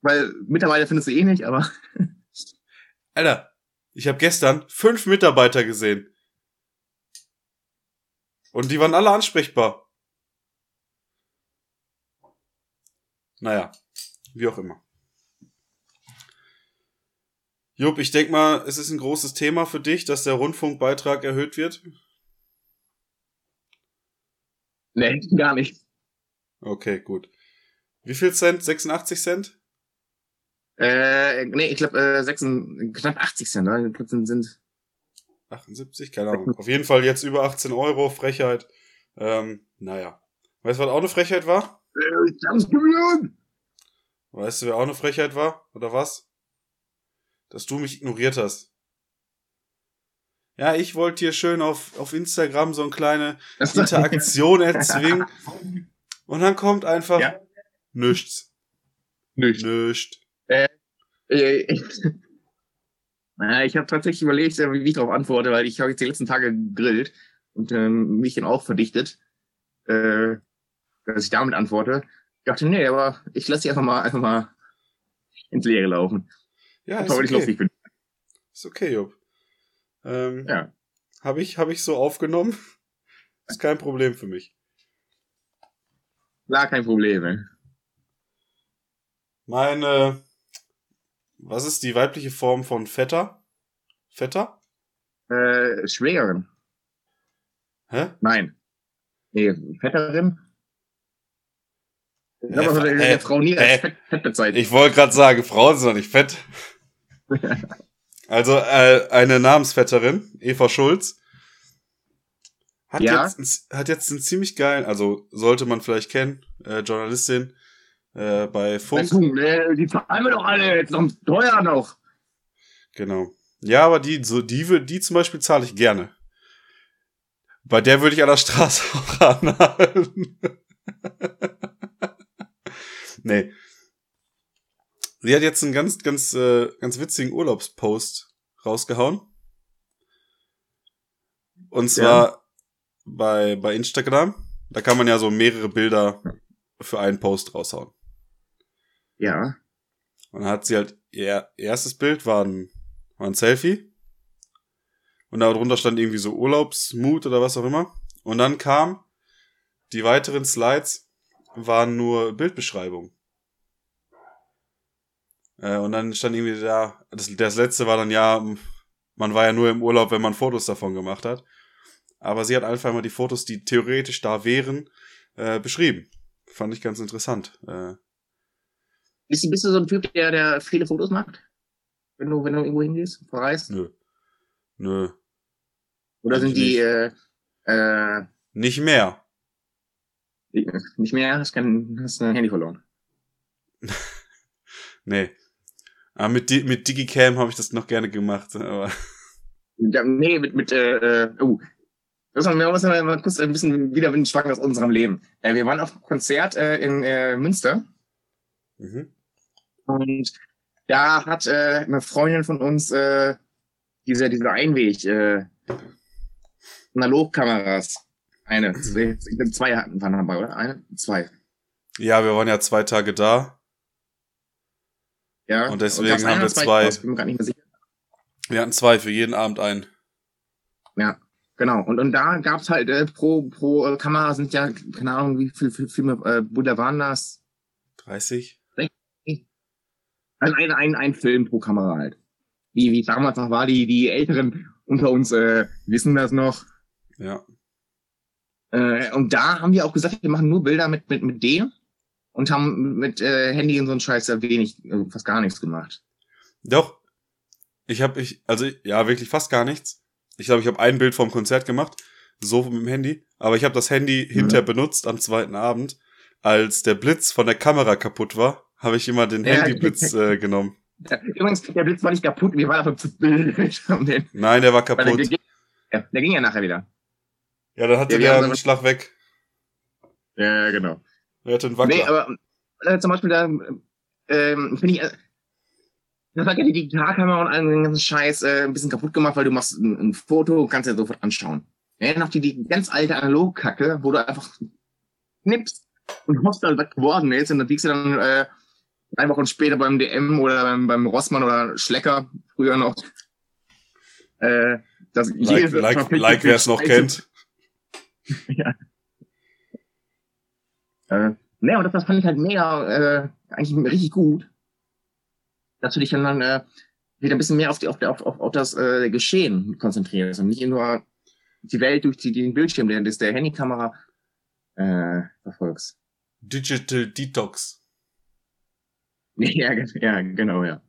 [SPEAKER 2] weil mittlerweile findest du eh nicht, aber
[SPEAKER 1] Alter, ich habe gestern fünf Mitarbeiter gesehen. Und die waren alle ansprechbar. Naja, wie auch immer. Jupp, ich denk mal, es ist ein großes Thema für dich, dass der Rundfunkbeitrag erhöht wird.
[SPEAKER 2] nee, gar nicht.
[SPEAKER 1] Okay, gut. Wie viel Cent? 86 Cent?
[SPEAKER 2] Äh, nee, ich glaube, äh, 86, knapp 80 Cent, ne? Sind, sind
[SPEAKER 1] 78, keine Ahnung. Auf jeden Fall jetzt über 18 Euro, Frechheit. Ähm, naja. Weißt du, was auch eine Frechheit war?
[SPEAKER 2] Äh, ich hab's gehört.
[SPEAKER 1] Weißt du, wer auch eine Frechheit war? Oder was? Dass du mich ignoriert hast. Ja, ich wollte hier schön auf, auf Instagram so eine kleine Interaktion erzwingen. Und dann kommt einfach
[SPEAKER 2] Ja.
[SPEAKER 1] nichts.
[SPEAKER 2] Nicht.
[SPEAKER 1] Nichts.
[SPEAKER 2] Äh, ich naja, ich habe tatsächlich überlegt, äh, wie ich darauf antworte, weil ich habe jetzt die letzten Tage gegrillt und ähm, mich dann auch verdichtet, äh, dass ich damit antworte. Ich dachte, nee, aber ich lasse dich einfach mal einfach mal ins Leere laufen.
[SPEAKER 1] Ja, ist
[SPEAKER 2] Weil ich
[SPEAKER 1] okay.
[SPEAKER 2] lustig bin.
[SPEAKER 1] Ist okay, Jupp. Ähm,
[SPEAKER 2] Ja.
[SPEAKER 1] Habe ich, hab ich so aufgenommen. Ist kein Problem für mich.
[SPEAKER 2] Klar, kein Problem. ey.
[SPEAKER 1] Meine, was ist die weibliche Form von Vetter? Vetter?
[SPEAKER 2] Äh, Schwägerin.
[SPEAKER 1] Hä?
[SPEAKER 2] Nein. Nee, Vetterin. Ich habe aber
[SPEAKER 1] hä,
[SPEAKER 2] der Frau nie als
[SPEAKER 1] hä?
[SPEAKER 2] Fett, Fett bezeichnet.
[SPEAKER 1] Ich wollte gerade sagen, Frauen sind doch nicht fett. Also äh, eine Namensvetterin, Eva Schulz, hat,
[SPEAKER 2] Ja.
[SPEAKER 1] jetzt, einen- hat jetzt einen ziemlich geilen, also sollte man vielleicht kennen, äh, Journalistin äh, bei Funk.
[SPEAKER 2] Nee, die zahlen wir doch alle, jetzt noch teuer noch.
[SPEAKER 1] Genau. Ja, aber die, so, die, die zum Beispiel zahle ich gerne. Bei der würde ich an der Straße auch anhalten. nee. Sie hat jetzt einen ganz, ganz, äh, ganz witzigen Urlaubspost rausgehauen. Und zwar bei, bei Instagram. Da kann man ja so mehrere Bilder für einen Post raushauen.
[SPEAKER 2] Ja.
[SPEAKER 1] Und hat sie halt, ihr erstes Bild war ein, war ein Selfie. Und darunter stand irgendwie so Urlaubsmut oder was auch immer. Und dann kam, die weiteren Slides waren nur Bildbeschreibung. Äh, und dann stand irgendwie da, das, das letzte war dann ja, man war ja nur im Urlaub, wenn man Fotos davon gemacht hat. Aber sie hat einfach mal die Fotos, die theoretisch da wären, äh, beschrieben. Fand ich ganz interessant. Äh,
[SPEAKER 2] Bist, du- bist du so ein Typ, der, der viele Fotos macht? Wenn du, wenn du irgendwo hingehst, verreist?
[SPEAKER 1] nö. Nö.
[SPEAKER 2] Oder sind die, äh, äh,
[SPEAKER 1] Nicht mehr.
[SPEAKER 2] nicht mehr, hast kein, hast ein Handy verloren.
[SPEAKER 1] Nee. Aber mit, Di mit Digicam habe ich das noch gerne gemacht. Aber
[SPEAKER 2] Ja, nee, mit, mit, äh, äh, oh. Das wir müssen mal kurz ein bisschen wieder mit Schwank aus unserem Leben. Äh, wir waren auf einem Konzert äh, in äh, Münster
[SPEAKER 1] mhm.
[SPEAKER 2] Und da hat äh, eine Freundin von uns äh, diese, diese Einweg, äh, Analogkameras. Eine, zwei, ich glaube, zwei hatten waren dabei, oder? Eine? Zwei.
[SPEAKER 1] ja, wir waren ja zwei Tage da.
[SPEAKER 2] Ja.
[SPEAKER 1] Und deswegen
[SPEAKER 2] eine
[SPEAKER 1] haben wir zwei.
[SPEAKER 2] Ich bin mir gar nicht mehr sicher.
[SPEAKER 1] Wir hatten zwei für jeden Abend einen.
[SPEAKER 2] Genau. Und, und da gab's halt äh, pro, pro äh, Kamera sind ja, keine Ahnung, wie viel, viel Filme, äh, Buddha waren das?
[SPEAKER 1] 30?
[SPEAKER 2] Also ein, ein, ein Film pro Kamera halt. Wie, wie damals noch war, die, die Älteren unter uns äh, wissen das noch.
[SPEAKER 1] Ja.
[SPEAKER 2] Äh, und da haben wir auch gesagt, wir machen nur Bilder mit, mit, mit dem und haben mit äh, Handy und so einen Scheiß ja wenig, äh, fast gar nichts gemacht.
[SPEAKER 1] Doch. Ich habe ich, also ja, wirklich fast gar nichts. Ich glaube, ich habe ein Bild vom Konzert gemacht, so mit dem Handy. Aber ich habe das Handy hinterher benutzt am zweiten Abend, als der Blitz von der Kamera kaputt war. Habe ich immer den
[SPEAKER 2] Ja,
[SPEAKER 1] Handyblitz äh, genommen.
[SPEAKER 2] Ja, Übrigens, der Blitz war nicht kaputt, wir waren einfach zu blöd. um den-
[SPEAKER 1] Nein, der war
[SPEAKER 2] Weil der,
[SPEAKER 1] kaputt.
[SPEAKER 2] ging- ja, der ging ja nachher wieder.
[SPEAKER 1] Ja, dann hatte der
[SPEAKER 2] haben
[SPEAKER 1] einen Schlag weg.
[SPEAKER 2] Ja, genau.
[SPEAKER 1] Der hatte einen Wackler.
[SPEAKER 2] Nee, aber äh, zum Beispiel da ähm, finde ich, äh, das hat ja die Digitalkamera und all den ganzen Scheiß äh, ein bisschen kaputt gemacht, weil du machst ein, ein Foto und kannst ja sofort anschauen. Ja, noch die, die ganz alte Analogkacke, wo du einfach knippst und hoffst dann, was geworden ist und dann liegst du dann äh, drei Wochen später beim DM oder beim, beim Rossmann oder Schlecker, früher noch. Äh, das
[SPEAKER 1] like, like, like wer es noch kennt.
[SPEAKER 2] Äh, ne, und das, das fand ich halt mega, äh, eigentlich richtig gut. Dass du dich dann, äh, wieder ein bisschen mehr auf, die, auf, auf, auf, auf das äh, Geschehen konzentrierst und nicht nur die Welt durch die, den Bildschirm der, der Handykamera äh, verfolgst.
[SPEAKER 1] Digital Detox.
[SPEAKER 2] ja, ja, genau, ja.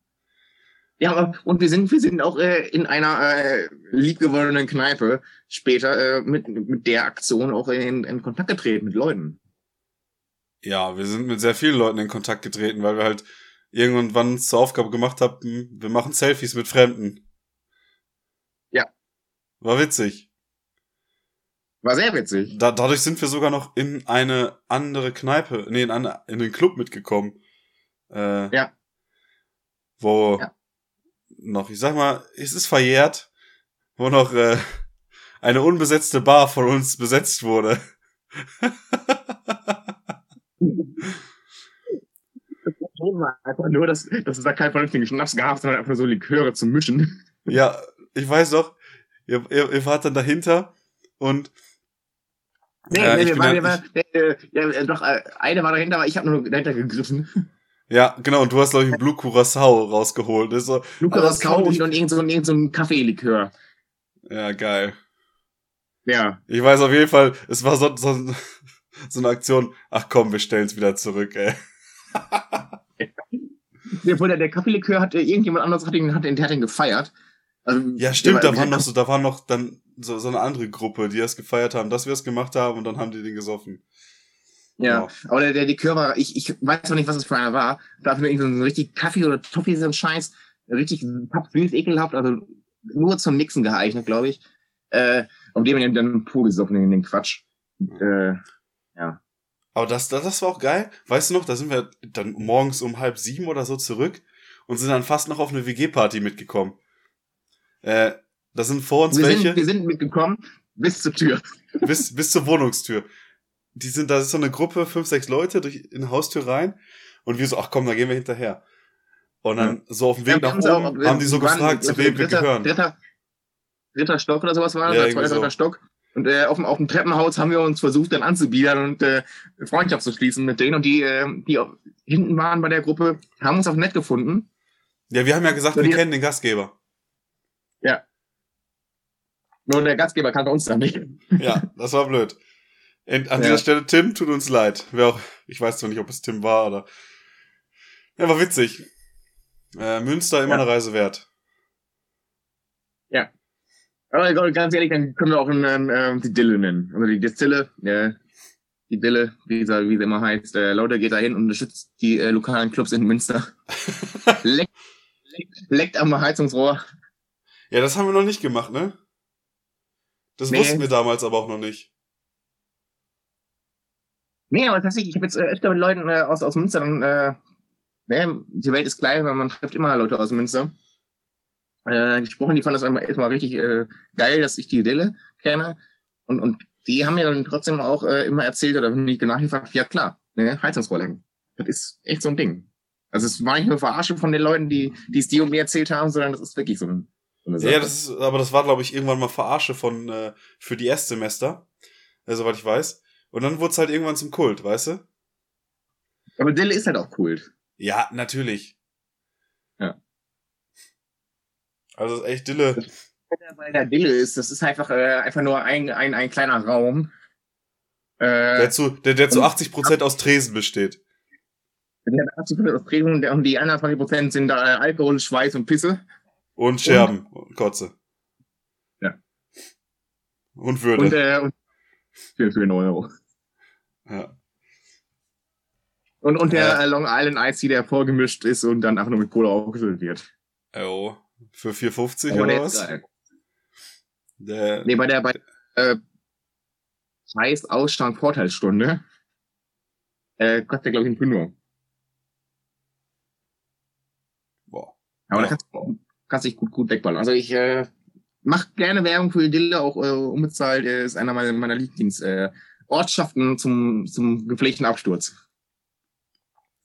[SPEAKER 2] Ja, aber- und wir sind, wir sind auch äh, in einer äh, liebgewonnenen Kneipe später äh, mit, mit der Aktion auch in, in Kontakt getreten mit Leuten.
[SPEAKER 1] Ja, wir sind mit sehr vielen Leuten in Kontakt getreten, weil wir halt irgendwann uns zur Aufgabe gemacht haben, wir machen Selfies mit Fremden.
[SPEAKER 2] Ja.
[SPEAKER 1] War witzig.
[SPEAKER 2] War sehr witzig.
[SPEAKER 1] Da, dadurch sind wir sogar noch in eine andere Kneipe, nee, in, eine, in den Club mitgekommen. Äh,
[SPEAKER 2] Ja.
[SPEAKER 1] Wo
[SPEAKER 2] Ja.
[SPEAKER 1] noch, ich sag mal, es ist verjährt, wo noch äh, eine unbesetzte Bar von uns besetzt wurde.
[SPEAKER 2] Einfach nur, dass, dass es da keinen vernünftigen Schnaps gab, sondern einfach nur so Liköre zum Mischen.
[SPEAKER 1] Ja, ich weiß noch, ihr, ihr, ihr wart dann dahinter und
[SPEAKER 2] Nee,
[SPEAKER 1] Ja,
[SPEAKER 2] nee, wir waren, wir waren, äh, ja, äh, doch, äh, eine war dahinter, aber ich habe nur dahinter gegriffen.
[SPEAKER 1] Ja, genau, und du hast, glaube ich, einen Blue Curacao rausgeholt. Das ist so,
[SPEAKER 2] das
[SPEAKER 1] das fand
[SPEAKER 2] Kau
[SPEAKER 1] ich-
[SPEAKER 2] und, und irgend so, ein- irgend so ein Kaffeelikör.
[SPEAKER 1] ja, geil.
[SPEAKER 2] Ja.
[SPEAKER 1] Ich weiß auf jeden Fall, es war so, so, so eine Aktion, ach komm, wir stellen's wieder zurück, ey.
[SPEAKER 2] Der, der, der Kaffeelikör hat, äh, irgendjemand anderes hat ihn, hat den, der hat den gefeiert. Also,
[SPEAKER 1] Ja, stimmt, da waren noch so, da waren noch dann so, so eine andere Gruppe, die das gefeiert haben, dass wir es gemacht haben und dann haben die den gesoffen.
[SPEAKER 2] Ja,
[SPEAKER 1] Genau.
[SPEAKER 2] aber der, der Likör war, ich, ich weiß noch nicht, was das für einer war. Da hat mir irgendwie so ein richtig Kaffee oder Toffee, so ein Scheiß. Richtig pappsüß, ekelhaft, also nur zum Mixen geeignet, glaube ich. Äh, und dem haben dann pur gesoffen in den Quatsch. Äh,
[SPEAKER 1] Aber das, das, das war auch geil. Weißt du noch, da sind wir dann morgens um halb sieben oder so zurück und sind dann fast noch auf eine WG-Party mitgekommen. Äh, da sind vor uns
[SPEAKER 2] wir,
[SPEAKER 1] welche.
[SPEAKER 2] sind, wir sind mitgekommen bis zur Tür.
[SPEAKER 1] bis, bis zur Wohnungstür. Die sind, da ist so eine Gruppe, fünf, sechs Leute durch in die Haustür rein und wir so, ach komm, da gehen wir hinterher. Und dann so auf dem Weg
[SPEAKER 2] Ja,
[SPEAKER 1] nach
[SPEAKER 2] haben's auch-
[SPEAKER 1] oben haben die so
[SPEAKER 2] waren-
[SPEAKER 1] gefragt, zu wem wir gehören.
[SPEAKER 2] Dritter, dritter Stock oder sowas war
[SPEAKER 1] Ja,
[SPEAKER 2] oder zweiter,
[SPEAKER 1] so.
[SPEAKER 2] dritter Stock. Und äh, auf, dem, auf dem Treppenhaus haben wir uns versucht, dann anzubiedern und äh, Freundschaft zu schließen mit denen. Und die, äh, die auch hinten waren bei der Gruppe, haben uns auch nett gefunden.
[SPEAKER 1] Ja, wir haben ja gesagt,
[SPEAKER 2] So,
[SPEAKER 1] wir kennen den Gastgeber.
[SPEAKER 2] Nur der Gastgeber kannte uns dann nicht.
[SPEAKER 1] Ja, das war blöd. An
[SPEAKER 2] Ja.
[SPEAKER 1] dieser Stelle, Tim, tut uns leid. Wer auch, ich weiß zwar nicht, ob es Tim war oder. Ja, war witzig. Äh, Münster immer
[SPEAKER 2] Ja.
[SPEAKER 1] eine Reise wert.
[SPEAKER 2] Aber ganz ehrlich, dann können wir auch ähm, äh, die Dille nennen. Also die Distille, äh, die Dille, wie sie, wie sie immer heißt. Äh, Leute geht da hin und unterstützt die äh, lokalen Clubs in Münster. leckt, leckt, leckt am Heizungsrohr.
[SPEAKER 1] Ja, das haben wir noch nicht gemacht, ne? Das
[SPEAKER 2] Nee.
[SPEAKER 1] wussten wir damals aber auch noch nicht.
[SPEAKER 2] Nee, aber tatsächlich, ich habe jetzt äh, öfter mit Leuten äh, aus, aus Münster dann, äh, die Welt ist klein, weil man trifft immer Leute aus Münster. Äh, gesprochen, die fanden das einmal erstmal richtig äh, geil, dass ich die Dille kenne. Und, und die haben mir dann trotzdem auch äh, immer erzählt oder wenn ich nachgefragt, ja klar, ne, Heizungsrohr lecken. Das ist echt so ein Ding. Also es war nicht nur Verarsche von den Leuten, die die es dir und mir erzählt haben, sondern das ist wirklich so, ein, so eine Sache.
[SPEAKER 1] Ja, das ist, aber das war, glaube ich, irgendwann mal Verarsche von, äh, für die Erstsemester. Äh, soweit ich weiß. Und dann wurde es halt irgendwann zum Kult, weißt du?
[SPEAKER 2] aber Dille ist halt auch Kult.
[SPEAKER 1] Ja, natürlich.
[SPEAKER 2] Ja.
[SPEAKER 1] Also ist echt Dille.
[SPEAKER 2] Bei der Dille ist, das ist einfach, äh, einfach nur ein, ein, ein kleiner Raum. Äh,
[SPEAKER 1] Der zu, der, der zu 80% aus Tresen besteht.
[SPEAKER 2] Der hat 80% aus Prägung und und die anderen 20% sind da äh, Alkohol, Schweiß und Pisse.
[SPEAKER 1] Und Scherben und Kotze.
[SPEAKER 2] Ja.
[SPEAKER 1] Und Würde.
[SPEAKER 2] Und, äh, und für, für 9 Euro.
[SPEAKER 1] Ja.
[SPEAKER 2] Und, und der
[SPEAKER 1] Ja.
[SPEAKER 2] äh, Long Island Ice der vorgemischt ist und dann einfach nur mit Cola aufgefüllt wird.
[SPEAKER 1] Oh. Für 4,50
[SPEAKER 2] Aber
[SPEAKER 1] oder
[SPEAKER 2] der
[SPEAKER 1] was? Der,
[SPEAKER 2] Nee, bei der bei, äh, Preis Ausstand Vorteilsstunde äh, kostet der, glaube ich, ein Fünfer.
[SPEAKER 1] boah.
[SPEAKER 2] Aber
[SPEAKER 1] Ja.
[SPEAKER 2] da kannst du kannst dich gut, gut wegballern. Also ich äh, mach gerne Werbung für Dille, auch äh, unbezahlt. Äh, ist einer meiner, meiner Lieblings äh, Ortschaften zum, zum gepflegten Absturz.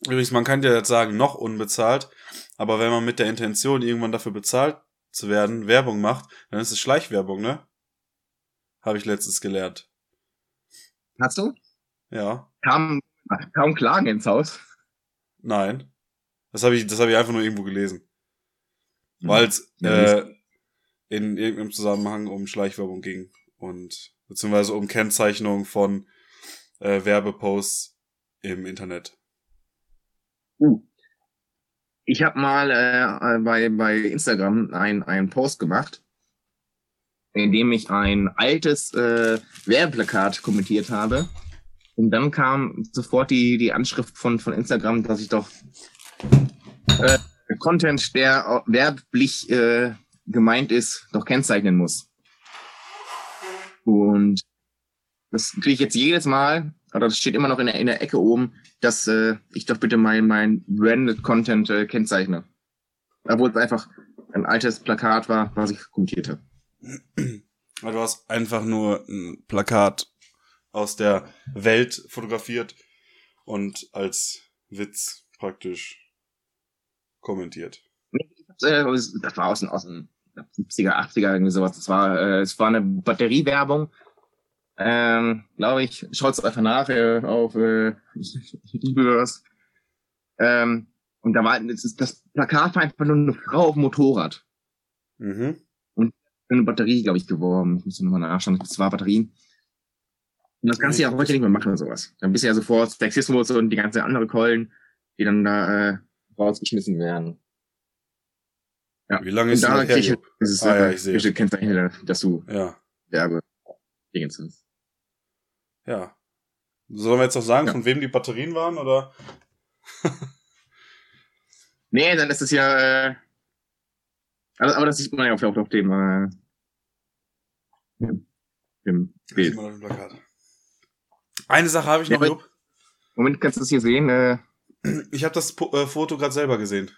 [SPEAKER 1] Übrigens, man kann ja jetzt sagen, noch unbezahlt, aber wenn man mit der Intention, irgendwann dafür bezahlt zu werden, Werbung macht, dann ist es Schleichwerbung, ne? Habe ich letztens gelernt.
[SPEAKER 2] Hast du?
[SPEAKER 1] Ja.
[SPEAKER 2] Kam, kaum Klagen ins Haus.
[SPEAKER 1] Nein. Das habe ich, das habe ich einfach nur irgendwo gelesen.
[SPEAKER 2] Hm.
[SPEAKER 1] Weil es äh, in irgendeinem Zusammenhang um Schleichwerbung ging und beziehungsweise um Kennzeichnung von äh, Werbeposts im Internet.
[SPEAKER 2] Uh. ich habe mal äh, bei, bei Instagram ein- einen Post gemacht, in dem ich ein altes äh, Werbeplakat kommentiert habe. Und dann kam sofort die, die Anschrift von, von Instagram, dass ich doch äh, Content, der werblich äh, gemeint ist, doch kennzeichnen muss. Und das kriege ich jetzt jedes Mal, oder das steht immer noch in der, in der Ecke oben, dass äh, ich doch bitte mein, mein Branded Content äh, kennzeichne. Obwohl es einfach ein altes Plakat war, was ich kommentiert habe.
[SPEAKER 1] Weil du hast einfach nur ein Plakat aus der Welt fotografiert und als Witz praktisch kommentiert.
[SPEAKER 2] Äh, Das war aus aus 70er, 80er, irgendwie sowas. Das war, äh, es war eine Batteriewerbung. Ähm, glaube ich, schaut's einfach nach äh, auf äh, Universe. Ähm, und da war das, das Plakat war einfach nur eine Frau auf dem Motorrad.
[SPEAKER 1] Mhm.
[SPEAKER 2] Für eine Batterie, glaube ich, geworben. Ich muss nochmal nachschauen. Das war Batterien. Und das kannst du ja heute nicht mehr machen, sowas. Dann bist du ja sofort Sexismus und die ganze andere Keulen, die dann da äh, rausgeschmissen werden. Ja.
[SPEAKER 1] Wie lange ist
[SPEAKER 2] da
[SPEAKER 1] denn das her?
[SPEAKER 2] dieses
[SPEAKER 1] Ah, ja,
[SPEAKER 2] äh,
[SPEAKER 1] ich sehe.
[SPEAKER 2] Kennzeichen, dass du
[SPEAKER 1] Ja,
[SPEAKER 2] Werbe Dingens
[SPEAKER 1] ja. Sollen wir jetzt noch sagen,
[SPEAKER 2] Ja.
[SPEAKER 1] von wem die Batterien waren, oder?
[SPEAKER 2] Nee, dann ist es ja, äh, also, aber das sieht man ja auf, auf, auf dem, äh,
[SPEAKER 1] Sieht
[SPEAKER 2] Bild.
[SPEAKER 1] auf dem Plakat. Eine Sache habe ich
[SPEAKER 2] Ja,
[SPEAKER 1] noch, Jupp.
[SPEAKER 2] Moment, kannst du das hier sehen? Äh,
[SPEAKER 1] Ich habe das Po- äh, Foto gerade selber gesehen.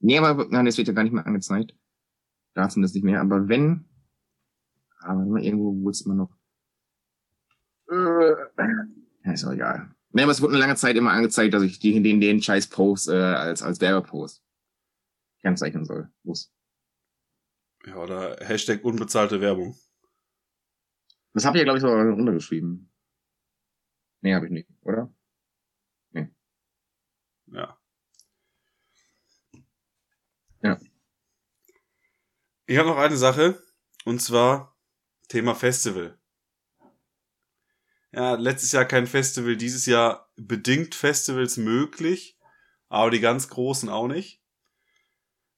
[SPEAKER 2] Nee, aber nein, das wird ja gar nicht mehr angezeigt. Da zumindest nicht mehr. Aber wenn, aber irgendwo wurde es immer noch. Ja, ist auch egal. Nee, aber es wurde eine lange Zeit immer angezeigt, dass ich die, den, den scheiß Post äh, als, als Werbepost kennzeichnen soll. Muss.
[SPEAKER 1] Ja, oder Hashtag unbezahlte Werbung.
[SPEAKER 2] Das habe ich ja, glaube ich, so runtergeschrieben. Nee, habe ich nicht, oder?
[SPEAKER 1] Ja.
[SPEAKER 2] Ja.
[SPEAKER 1] Ich habe noch eine Sache, und zwar Thema Festival. Ja, letztes Jahr kein Festival, dieses Jahr bedingt Festivals möglich, aber die ganz großen auch nicht.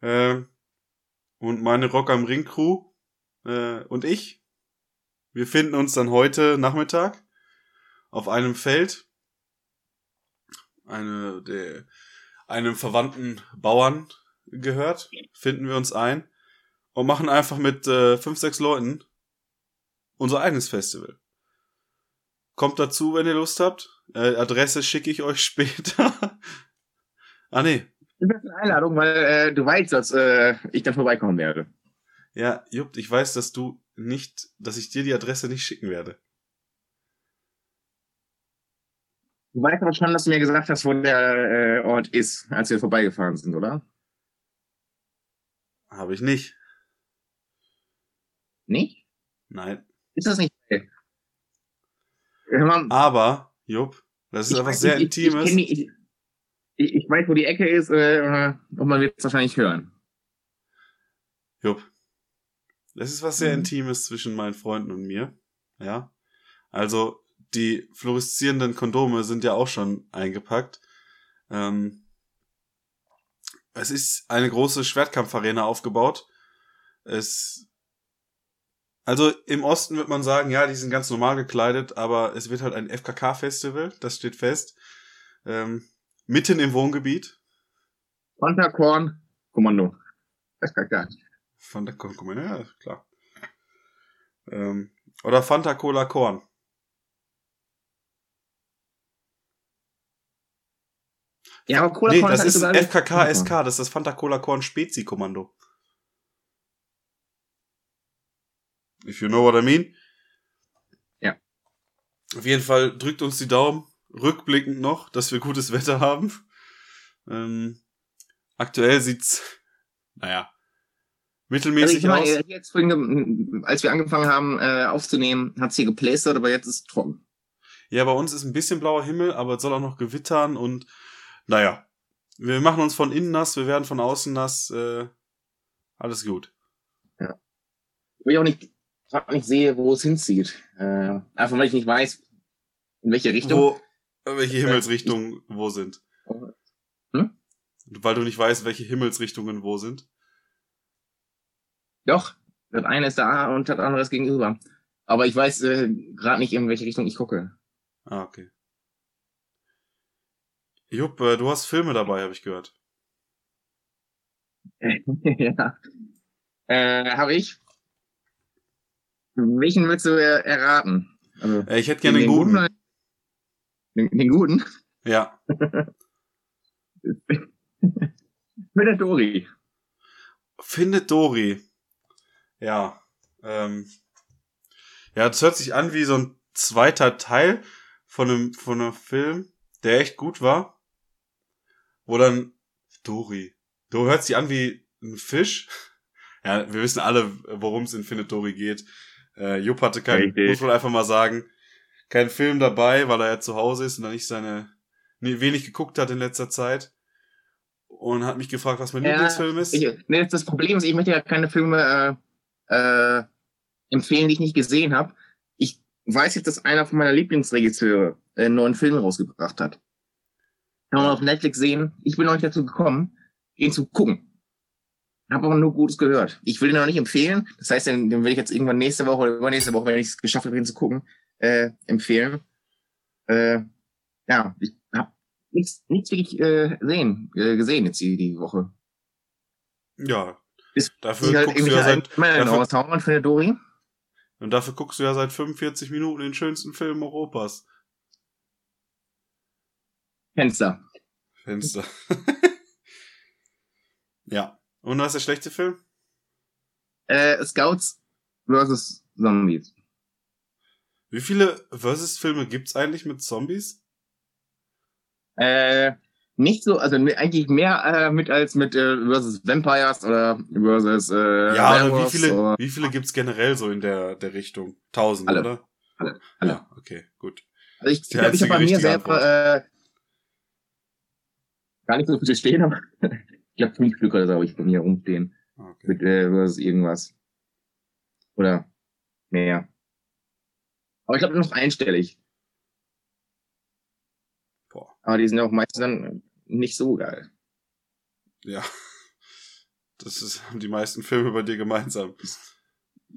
[SPEAKER 1] Ähm, und meine Rock am Ring Crew äh, und ich, wir finden uns dann heute Nachmittag auf einem Feld, eine der einem verwandten Bauern gehört, finden wir uns ein und machen einfach mit äh, fünf, sechs Leuten unser eigenes Festival. Kommt dazu, wenn ihr Lust habt. Äh, Adresse schicke ich euch später. ah nee,
[SPEAKER 2] Das ist eine Einladung, weil äh, du weißt, dass äh, ich dann vorbeikommen werde.
[SPEAKER 1] ja, Jupp, ich weiß, dass du nicht, dass ich dir die Adresse nicht schicken werde.
[SPEAKER 2] Du weißt aber schon, dass du mir gesagt hast, wo der äh, Ort ist, als wir vorbeigefahren sind, oder?
[SPEAKER 1] Habe ich nicht.
[SPEAKER 2] Nicht?
[SPEAKER 1] Nein.
[SPEAKER 2] Ist das nicht? Mal,
[SPEAKER 1] Aber, Jupp, das ist
[SPEAKER 2] weiß
[SPEAKER 1] sehr
[SPEAKER 2] nicht, ich-
[SPEAKER 1] Intimes.
[SPEAKER 2] Ich, ich, ich, ich weiß, wo die Ecke ist äh, und man wird es wahrscheinlich hören.
[SPEAKER 1] Jupp. Das ist was sehr
[SPEAKER 2] Mhm.
[SPEAKER 1] Intimes zwischen meinen Freunden und mir. Ja. Also, die fluoreszierenden Kondome sind ja auch schon eingepackt. Ähm, es ist eine große Schwertkampfarena aufgebaut. Es, also im Osten wird man sagen, ja, die sind ganz normal gekleidet, aber es wird halt ein FKK-Festival, das steht fest. Ähm, mitten im Wohngebiet.
[SPEAKER 2] Fanta Korn, Kommando.
[SPEAKER 1] Von der Korn, ja, klar. Ähm, oder Fanta Cola Korn.
[SPEAKER 2] Ja, aber Cola
[SPEAKER 1] nee,
[SPEAKER 2] Korn
[SPEAKER 1] das
[SPEAKER 2] halt
[SPEAKER 1] ist
[SPEAKER 2] sogar-
[SPEAKER 1] FKK SK, das ist das Fanta Cola Korn Spezi Kommando. If you know what I mean.
[SPEAKER 2] Ja.
[SPEAKER 1] Auf jeden Fall drückt uns die Daumen, rückblickend noch, dass wir gutes Wetter haben. Ähm, aktuell sieht's, naja,
[SPEAKER 2] Also
[SPEAKER 1] mittelmäßig
[SPEAKER 2] ich meine,
[SPEAKER 1] aus.
[SPEAKER 2] jetzt vorhin, als wir angefangen haben äh, aufzunehmen, hat's hier geplästert, aber jetzt ist es trocken.
[SPEAKER 1] Ja, bei uns ist ein bisschen blauer Himmel, aber es soll auch noch gewittern und naja, wir machen uns von innen nass, wir werden von außen nass, äh, alles gut.
[SPEAKER 2] Wo ich auch nicht, auch nicht sehe, wo es hinzieht. Äh, einfach weil ich nicht weiß, in welche Richtung.
[SPEAKER 1] Wo, welche Himmelsrichtungen wo sind.
[SPEAKER 2] Hm?
[SPEAKER 1] weil du nicht weißt, welche Himmelsrichtungen wo sind?
[SPEAKER 2] Doch, das eine ist da und das andere ist gegenüber. Aber ich weiß äh, gerade nicht, in welche Richtung ich gucke.
[SPEAKER 1] Ah, okay. Jupp, äh, du hast Filme dabei, habe ich gehört.
[SPEAKER 2] ja. Äh, habe ich. Welchen willst du äh, erraten? Also,
[SPEAKER 1] Äh, ich hätte gerne den, guten.
[SPEAKER 2] oder- Den, den guten?
[SPEAKER 1] Ja.
[SPEAKER 2] Mit der Dori.
[SPEAKER 1] Findet Dory. Ja. Ähm, ja, das hört sich an wie so ein zweiter Teil von einem, von einem Film, der echt gut war. Wo dann Dory. Du hört sich an wie ein Fisch. Ja, wir wissen alle, worum es in Findet Dory geht. Äh, Jupp hatte keinen, muss man einfach mal sagen, keinen Film dabei, weil er ja zu Hause ist und dann nicht seine, nee, wenig geguckt hat in letzter Zeit. Und hat mich gefragt, was mein
[SPEAKER 2] Ja,
[SPEAKER 1] Lieblingsfilm ist.
[SPEAKER 2] Ich, nee, das Problem ist, ich möchte ja keine Filme äh, äh, empfehlen, die ich nicht gesehen habe. Ich weiß jetzt, dass einer von meiner Lieblingsregisseure äh, einen neuen Film rausgebracht hat. Kann man auf Netflix sehen. Ich bin noch nicht dazu gekommen, ihn zu gucken. Habe aber nur Gutes gehört. Ich will ihn noch nicht empfehlen. Das heißt, den, den will ich jetzt irgendwann nächste Woche oder übernächste Woche, wenn ich es geschafft habe, ihn zu gucken, äh, empfehlen. Äh, ja, ich habe nichts nichts wirklich äh, sehen, äh, gesehen jetzt die, die Woche.
[SPEAKER 1] Ja.
[SPEAKER 2] Ist-
[SPEAKER 1] Dafür
[SPEAKER 2] halt
[SPEAKER 1] guckst du ja seit, dafür-
[SPEAKER 2] für eine Dori.
[SPEAKER 1] und dafür guckst du ja seit 45 Minuten den schönsten Film Europas.
[SPEAKER 2] Fenster.
[SPEAKER 1] Fenster. ja. Und was ist der schlechte Film?
[SPEAKER 2] Äh, Scouts versus Zombies.
[SPEAKER 1] Wie viele Versus-Filme gibt's eigentlich mit Zombies?
[SPEAKER 2] Äh, nicht so, also eigentlich mehr äh, mit als mit äh, versus Vampires oder versus äh,
[SPEAKER 1] ja, oder wie viele,
[SPEAKER 2] oder-
[SPEAKER 1] wie viele gibt's generell so in der, der Richtung? Tausend,
[SPEAKER 2] Alle.
[SPEAKER 1] oder?
[SPEAKER 2] Alle. Alle.
[SPEAKER 1] Ja, okay, gut.
[SPEAKER 2] Also ich glaube, ich habe bei mir selber äh, gar nicht so viele stehen, aber ich glaube fünf Stück oder so habe ich bei mir rumstehen.
[SPEAKER 1] okay.
[SPEAKER 2] Mit äh, irgendwas. Oder mehr. Aber ich glaube noch einstellig.
[SPEAKER 1] Boah.
[SPEAKER 2] Aber die sind auch meistens dann nicht so geil.
[SPEAKER 1] Ja. Das ist, haben die meisten Filme bei dir gemeinsam.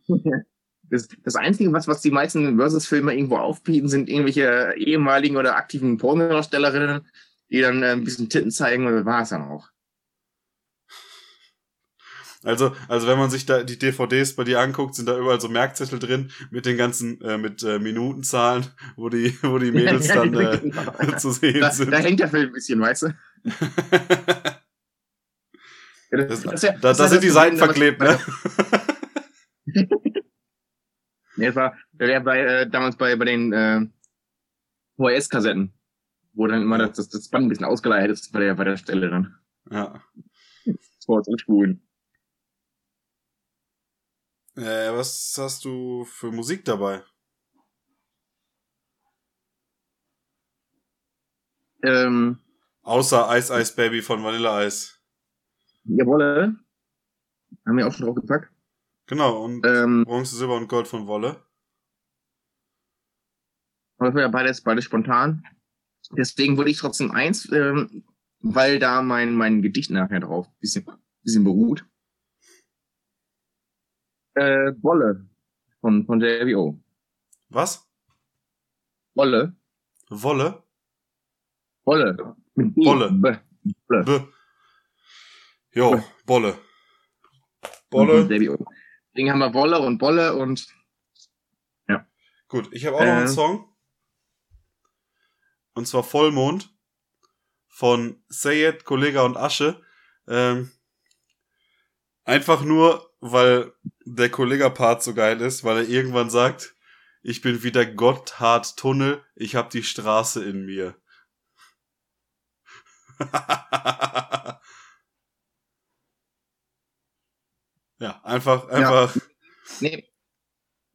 [SPEAKER 2] Das, das Einzige, was, was die meisten Versus-Filme irgendwo aufbieten, sind irgendwelche ehemaligen oder aktiven Pornodarstellerinnen, die dann äh, ein bisschen Titten zeigen und das war es dann auch.
[SPEAKER 1] Also, also wenn man sich da die DVDs bei dir anguckt, sind da überall so Merkzettel drin mit den ganzen, äh, mit äh, Minutenzahlen, wo die, wo die Mädels
[SPEAKER 2] Ja,
[SPEAKER 1] dann äh,
[SPEAKER 2] genau.
[SPEAKER 1] zu sehen
[SPEAKER 2] da,
[SPEAKER 1] sind.
[SPEAKER 2] da hängt der Film ein bisschen, weißt du?
[SPEAKER 1] Das,
[SPEAKER 2] ist ja-
[SPEAKER 1] da,
[SPEAKER 2] das
[SPEAKER 1] da sind die
[SPEAKER 2] das
[SPEAKER 1] Seiten verklebt, ne?
[SPEAKER 2] Nee, das war, der war äh, damals bei, bei den äh, VHS-Kassetten, wo dann immer das, das, das Band ein bisschen ausgeleitet ist bei der, bei der Stelle dann.
[SPEAKER 1] Ja.
[SPEAKER 2] Sports und Spulen.
[SPEAKER 1] Äh, was hast du für Musik dabei?
[SPEAKER 2] Ähm,
[SPEAKER 1] Außer Ice Ice Baby von Vanilla Ice.
[SPEAKER 2] jawolle. Haben wir auch schon drauf gepackt.
[SPEAKER 1] Genau, und
[SPEAKER 2] Ähm,
[SPEAKER 1] Bronze, Silber und Gold von Wolle.
[SPEAKER 2] aber das war ja beides, beides spontan. Deswegen würde ich trotzdem eins, ähm, weil da mein, mein Gedicht nachher drauf ein bisschen, bisschen beruht. Äh, Wolle von, von JVO.
[SPEAKER 1] Was?
[SPEAKER 2] Wolle.
[SPEAKER 1] Wolle?
[SPEAKER 2] Wolle. Mit B.
[SPEAKER 1] Wolle.
[SPEAKER 2] B. Wolle.
[SPEAKER 1] B. Jo,
[SPEAKER 2] Wolle.
[SPEAKER 1] Bolle. Bolle.
[SPEAKER 2] Deswegen haben wir Wolle und Wolle und
[SPEAKER 1] Gut, ich habe auch noch einen
[SPEAKER 2] Äh.
[SPEAKER 1] Song. Und zwar Vollmond von Sayed, Kollega und Asche. Ähm, einfach nur, weil der Kollega-Part so geil ist, weil er irgendwann sagt, ich bin wie der Gotthard Tunnel, ich hab die Straße in mir. ja, einfach, einfach.
[SPEAKER 2] nee.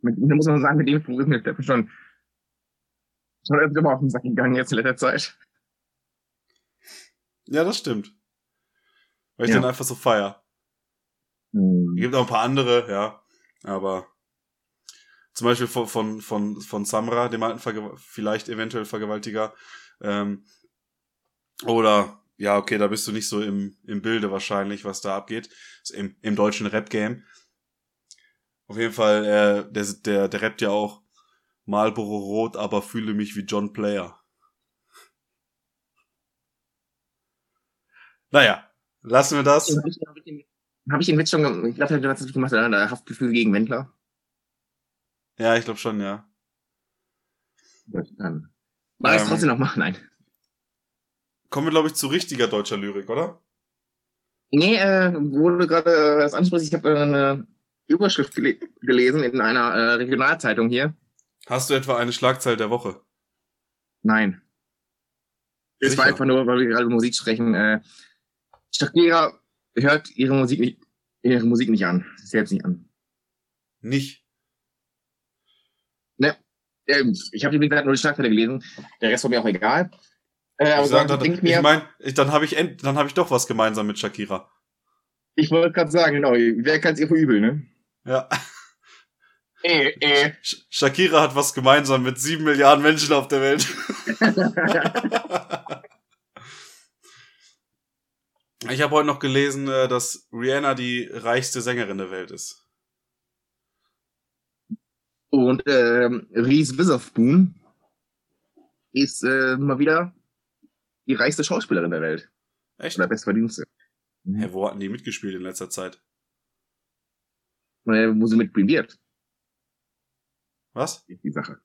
[SPEAKER 2] Mit, da muss man sagen, mit dem Spruch ist mir schon schon öfter mal auf den Sack gegangen jetzt in letzter Zeit.
[SPEAKER 1] Ja, das stimmt. Weil ich
[SPEAKER 2] Ja.
[SPEAKER 1] den einfach so feier.
[SPEAKER 2] Hm.
[SPEAKER 1] Es gibt auch ein paar andere, ja. Aber zum Beispiel von, von, von, von Samra, dem alten Verge vielleicht eventuell Vergewaltiger. Ähm, oder ja, okay, da bist du nicht so im, im Bilde wahrscheinlich, was da abgeht. Im, im deutschen Rap-Game. Auf jeden Fall, äh, der, der, der rappt ja auch Marlboro Rot, aber fühle mich wie John Player. Naja, lassen wir das.
[SPEAKER 2] Habe ich, hab ich, den- hab ich den Witz schon gemacht? Ich glaube, du hast es gemacht, der Haftgefühl gegen Wendler.
[SPEAKER 1] Ja, ich glaube schon, ja.
[SPEAKER 2] Gut, dann. Mach ich
[SPEAKER 1] Ähm.
[SPEAKER 2] trotzdem noch mal? Nein.
[SPEAKER 1] Kommen wir, glaube ich, zu richtiger deutscher Lyrik, oder?
[SPEAKER 2] Nee, äh, wurde gerade äh, das ansprichst, ich habe äh, eine Überschrift gele gelesen in einer äh, Regionalzeitung hier.
[SPEAKER 1] Hast du etwa eine Schlagzeile der Woche?
[SPEAKER 2] Nein. Es
[SPEAKER 1] Sicher?
[SPEAKER 2] war einfach nur, weil wir gerade über Musik sprechen. Äh, Shakira hört ihre Musik nicht, ihre Musik nicht an. Selbst nicht an.
[SPEAKER 1] Nicht.
[SPEAKER 2] Ähm, ich habe wie gesagt nur die Schlagzeile gelesen. Der Rest war mir auch egal. Äh, aber
[SPEAKER 1] Ich, sag, dann, ich
[SPEAKER 2] mir,
[SPEAKER 1] meine, ich, dann habe ich, dann hab ich doch was gemeinsam mit Shakira.
[SPEAKER 2] ich wollte gerade sagen, genau, wer kann es ihr verübeln, ne?
[SPEAKER 1] Ja.
[SPEAKER 2] Äh, äh.
[SPEAKER 1] Sh- Shakira hat was gemeinsam mit sieben Milliarden Menschen auf der Welt. Ich habe heute noch gelesen, äh, dass Rihanna die reichste Sängerin der Welt ist.
[SPEAKER 2] Und ähm, Reese Witherspoon ist äh, mal wieder die reichste Schauspielerin der Welt.
[SPEAKER 1] Echt?
[SPEAKER 2] Oder bestverdienste.
[SPEAKER 1] Hä, wo hatten die mitgespielt in letzter Zeit?
[SPEAKER 2] Äh, wo sie wird,
[SPEAKER 1] Was?
[SPEAKER 2] ist die Sache.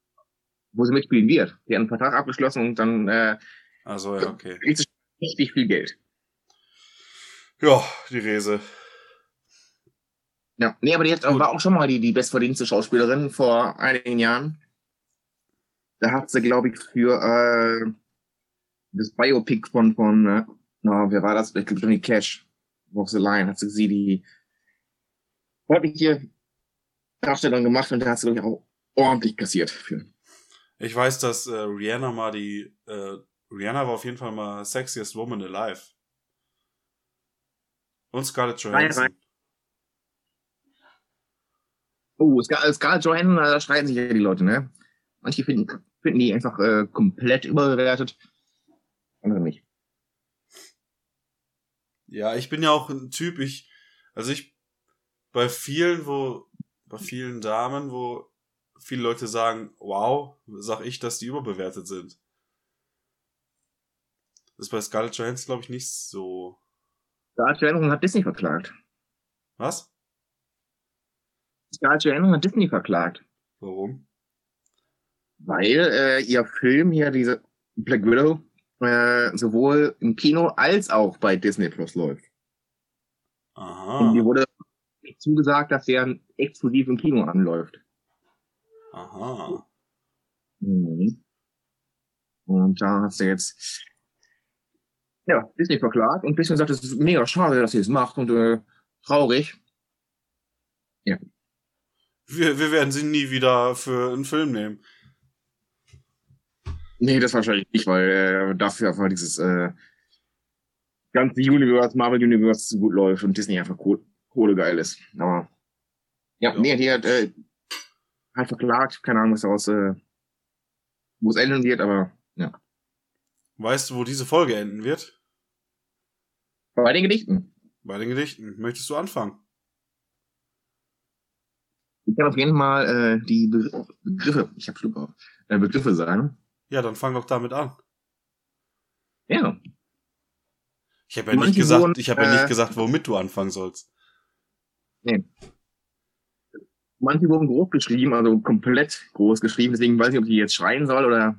[SPEAKER 2] Wo sie mitspielen wird. Die haben einen Vertrag abgeschlossen und dann äh,
[SPEAKER 1] Also ja, okay.
[SPEAKER 2] sie richtig viel Geld.
[SPEAKER 1] Ja, die Rese.
[SPEAKER 2] Ja, nee, aber die hat,
[SPEAKER 1] Gut.
[SPEAKER 2] war auch schon mal die, die bestverdienste Schauspielerin vor einigen Jahren. Da hat sie, glaube ich, für äh, das Biopic von, von äh, na, wer war das? Ich glaube, Johnny Cash, Walk the Line, hat sie sie die ordentliche Darstellung gemacht und da hat sie, glaube ich, auch ordentlich kassiert für.
[SPEAKER 1] Ich weiß, dass äh, Rihanna mal die. Äh, Rihanna war auf jeden Fall mal sexiest woman alive. Und Scarlett Johansson.
[SPEAKER 2] Oh, Scar Scarlett Johansson, da streiten sich ja die Leute, ne? Manche finden, finden die einfach äh, komplett überbewertet, andere nicht.
[SPEAKER 1] Ja, ich bin ja auch ein Typ, ich, also ich, bei vielen, wo, bei vielen Damen, wo viele Leute sagen, wow, sag ich, dass die überbewertet sind. Das ist bei Scarlett Johansson, glaube ich, nicht so.
[SPEAKER 2] Scarlett Johansson hat Disney verklagt.
[SPEAKER 1] Was?
[SPEAKER 2] Scarlett Johansson hat Disney verklagt,
[SPEAKER 1] Warum?
[SPEAKER 2] weil äh, ihr Film hier, diese Black Widow, äh, sowohl im Kino als auch bei Disney Plus läuft. Und mir
[SPEAKER 1] Aha.
[SPEAKER 2] wurde zugesagt, dass der exklusiv im Kino anläuft.
[SPEAKER 1] Aha.
[SPEAKER 2] Mhm. Und da hast du jetzt ja, Disney verklagt und bisschen gesagt, es ist mega schade, dass ihr es macht und äh, traurig.
[SPEAKER 1] Wir, wir werden sie nie wieder für einen Film nehmen.
[SPEAKER 2] Nee, das wahrscheinlich nicht, weil äh, dafür einfach dieses äh, ganze Universe, Marvel Universe so gut läuft und Disney einfach Kohle geil ist. Aber ja,
[SPEAKER 1] Ja.
[SPEAKER 2] nee, die hat äh, halt verklagt, keine Ahnung, was daraus, äh, wo es enden wird, aber ja.
[SPEAKER 1] Weißt du, wo diese Folge enden wird?
[SPEAKER 2] Bei den Gedichten.
[SPEAKER 1] Bei den Gedichten. Möchtest du anfangen?
[SPEAKER 2] Ich kann auf jeden Fall äh, die Begr Begriffe, ich habe Schluck auf, äh, Begriffe sagen.
[SPEAKER 1] Ja, dann fang doch damit an.
[SPEAKER 2] Ja.
[SPEAKER 1] Ich habe ja nicht gesagt, ich habe ja
[SPEAKER 2] äh,
[SPEAKER 1] nicht gesagt, womit du anfangen sollst.
[SPEAKER 2] Manche wurden groß geschrieben, also komplett groß geschrieben, deswegen weiß ich, ob ich jetzt schreien soll oder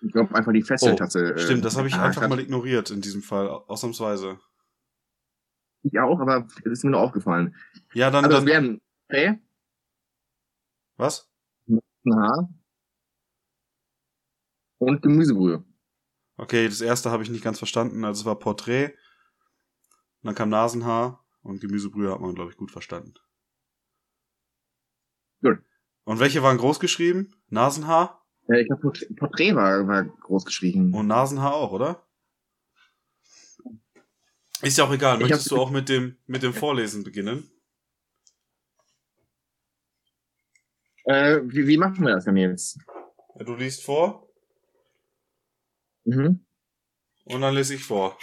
[SPEAKER 2] ich glaube einfach die Fesseltaste.
[SPEAKER 1] Oh, Stimmt, das habe ich
[SPEAKER 2] äh,
[SPEAKER 1] einfach mal ignoriert in diesem Fall, ausnahmsweise.
[SPEAKER 2] Ich auch, aber es ist mir nur aufgefallen.
[SPEAKER 1] Ja, dann,
[SPEAKER 2] Also
[SPEAKER 1] dann
[SPEAKER 2] werden P,
[SPEAKER 1] was?
[SPEAKER 2] ein Haar und Gemüsebrühe.
[SPEAKER 1] Okay, das erste habe ich nicht ganz verstanden. Also es war Porträt, dann kam Nasenhaar und Gemüsebrühe hat man, glaube ich, gut verstanden.
[SPEAKER 2] Gut.
[SPEAKER 1] Und welche waren groß geschrieben? Nasenhaar
[SPEAKER 2] Äh, ich glaube, Porträt, Porträt war, war groß geschrieben.
[SPEAKER 1] und Nasenhaar auch, oder? Ist ja auch egal. Möchtest du auch mit dem, mit dem Vorlesen beginnen?
[SPEAKER 2] Äh, wie, wie machen wir das denn jetzt?
[SPEAKER 1] Ja, du liest vor.
[SPEAKER 2] Mhm.
[SPEAKER 1] Und dann lese ich vor.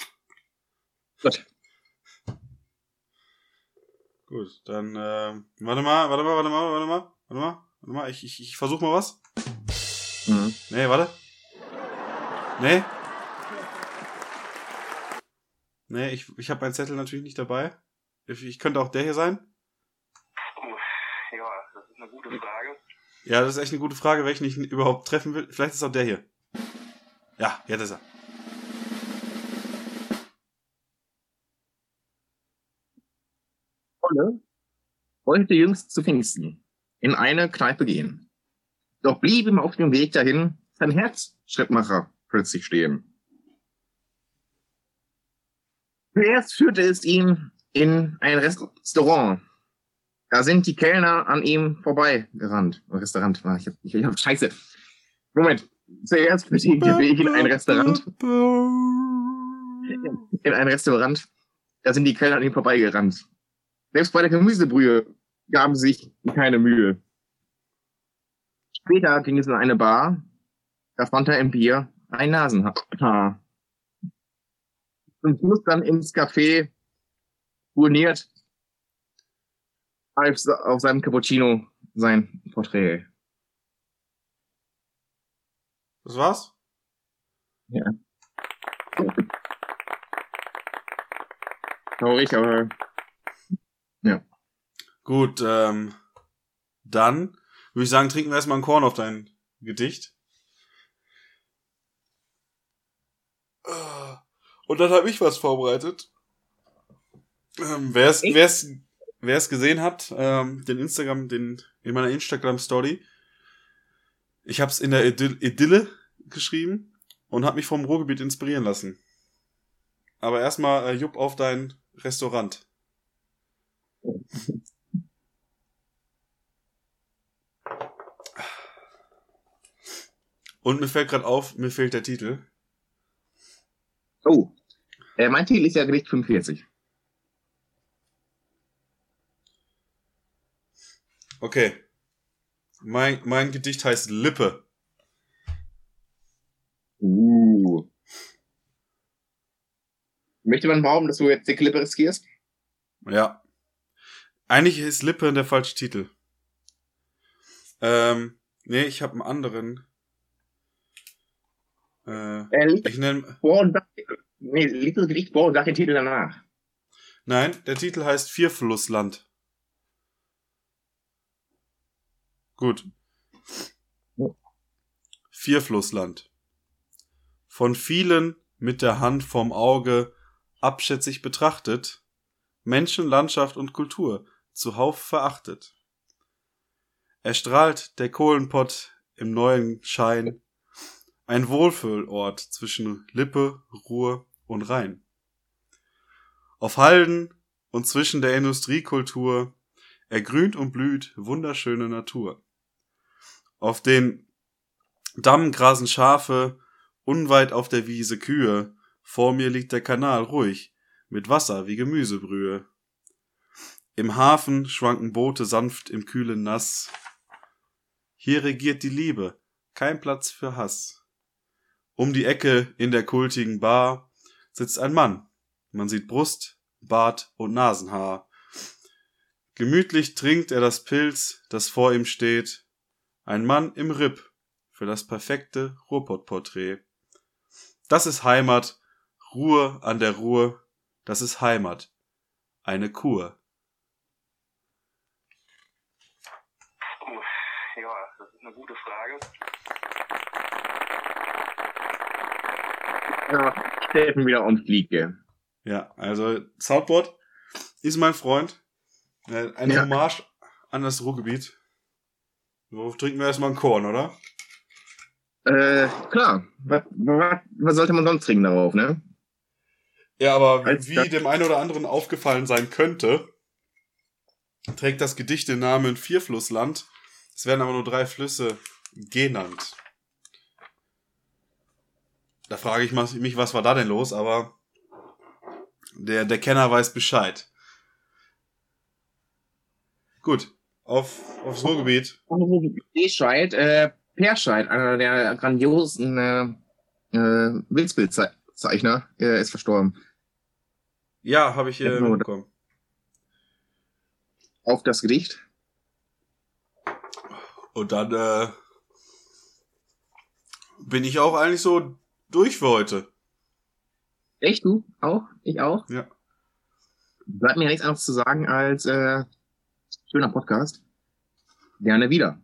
[SPEAKER 2] Gut.
[SPEAKER 1] Gut, dann, äh, warte mal, warte mal, warte mal, warte mal, warte mal, warte mal, ich, ich, ich versuch mal was.
[SPEAKER 2] Mhm.
[SPEAKER 1] Nee, warte. Nee. Nee, ich, ich habe meinen Zettel natürlich nicht dabei. Ich, ich könnte auch der hier sein.
[SPEAKER 4] Ja, das ist eine gute Frage.
[SPEAKER 1] Ja, das ist echt eine gute Frage, welchen ich überhaupt treffen will. Vielleicht ist auch der hier. Ja, jetzt ist er.
[SPEAKER 2] Wolle wollte jüngst zu Pfingsten in eine Kneipe gehen. Doch blieb ihm auf dem Weg dahin sein Herzschrittmacher plötzlich stehen. Zuerst führte es ihn in ein Restaurant. Da sind die Kellner an ihm vorbeigerannt. Restaurant, war ich, hab- ich hab, scheiße. Moment. Zuerst führte ihn der Weg in ein Restaurant. In ein Restaurant. Da sind die Kellner an ihm vorbeigerannt. Selbst bei der Gemüsebrühe gaben sie sich keine Mühe. Später ging es in eine Bar. Da fand er im Bier ein Nasenhaar. Und muss dann ins Café urniert auf, auf seinem Cappuccino sein Porträt.
[SPEAKER 1] Das war's?
[SPEAKER 2] Traurig, aber
[SPEAKER 1] Gut, ähm, dann würde ich sagen, trinken wir erstmal ein Korn auf dein Gedicht. Und dann habe ich was vorbereitet. Ähm, wer es,
[SPEAKER 2] Ich?
[SPEAKER 1] wer es, wer es gesehen hat, ähm, den Instagram, den in meiner Instagram Story. Ich habe es in der Idyll Idylle geschrieben und habe mich vom Ruhrgebiet inspirieren lassen. Aber erstmal äh, Jupp auf dein Restaurant. Und mir fällt gerade auf, mir fehlt der Titel.
[SPEAKER 2] Oh. Äh, mein Titel ist ja Gedicht 45.
[SPEAKER 1] Okay. Mein, mein Gedicht heißt Lippe.
[SPEAKER 2] Uh. Möchte man behaupten, dass du jetzt die Klippe riskierst?
[SPEAKER 1] Ja. Eigentlich ist Lippe der falsche Titel. Ähm, nee, ich habe einen anderen. Äh,
[SPEAKER 2] Äh,
[SPEAKER 1] ich nenne.
[SPEAKER 2] nee, das Gedicht und nach den Titel danach.
[SPEAKER 1] Nein, der Titel heißt Vierflussland. Gut. Vierflussland. Von vielen mit der Hand vorm Auge abschätzig betrachtet, Menschen, Landschaft und Kultur zuhauf verachtet. Erstrahlt der Kohlenpott im neuen Schein, ein Wohlfühlort zwischen Lippe, Ruhr und Rhein. Auf Halden und zwischen der Industriekultur ergrünt und blüht wunderschöne Natur. Auf den Damm grasen Schafe, unweit auf der Wiese Kühe, vor mir liegt der Kanal ruhig, mit Wasser wie Gemüsebrühe. Im Hafen schwanken Boote sanft im kühlen Nass. Hier regiert die Liebe, kein Platz für Hass. Um die Ecke in der kultigen Bar sitzt ein Mann. Man sieht Brust, Bart und Nasenhaar. Gemütlich trinkt er das Pilz, das vor ihm steht. Ein Mann im Ripp für das perfekte Ruhrpott-Porträt. Das ist Heimat, Ruhe an der Ruhr, das ist Heimat, eine Kur.
[SPEAKER 4] Puh, ja, das ist eine gute Frage.
[SPEAKER 2] Ja, Steffen wieder und Fliege.
[SPEAKER 1] Ja, also Soundboard ist mein Freund. Äh, Ein
[SPEAKER 2] Ja.
[SPEAKER 1] Hommage an das Ruhrgebiet. So trinken wir erstmal einen Korn, oder?
[SPEAKER 2] Äh, klar. Was, was, was sollte man sonst trinken darauf, ne?
[SPEAKER 1] Ja, aber wie dem einen oder anderen aufgefallen sein könnte, trägt das Gedicht den Namen Vierflussland. Es werden aber nur drei Flüsse genannt. Da frage ich mich, was war da denn los, aber der, der Kenner weiß Bescheid. Gut, auf, aufs Ruhrgebiet.
[SPEAKER 2] Bescheid, äh, Perscheid, einer der grandiosen äh, äh, Wildspilzeichen Zeichner, äh, ist verstorben.
[SPEAKER 1] Ja, habe ich äh,
[SPEAKER 2] Genau, da-
[SPEAKER 1] mitbekommen.
[SPEAKER 2] Auf das Gedicht.
[SPEAKER 1] Und dann äh, bin ich auch eigentlich so durch für heute.
[SPEAKER 2] Echt, du? Auch? Ich auch?
[SPEAKER 1] Ja.
[SPEAKER 2] Bleibt mir ja nichts anderes zu sagen als äh, schöner Podcast. Gerne wieder.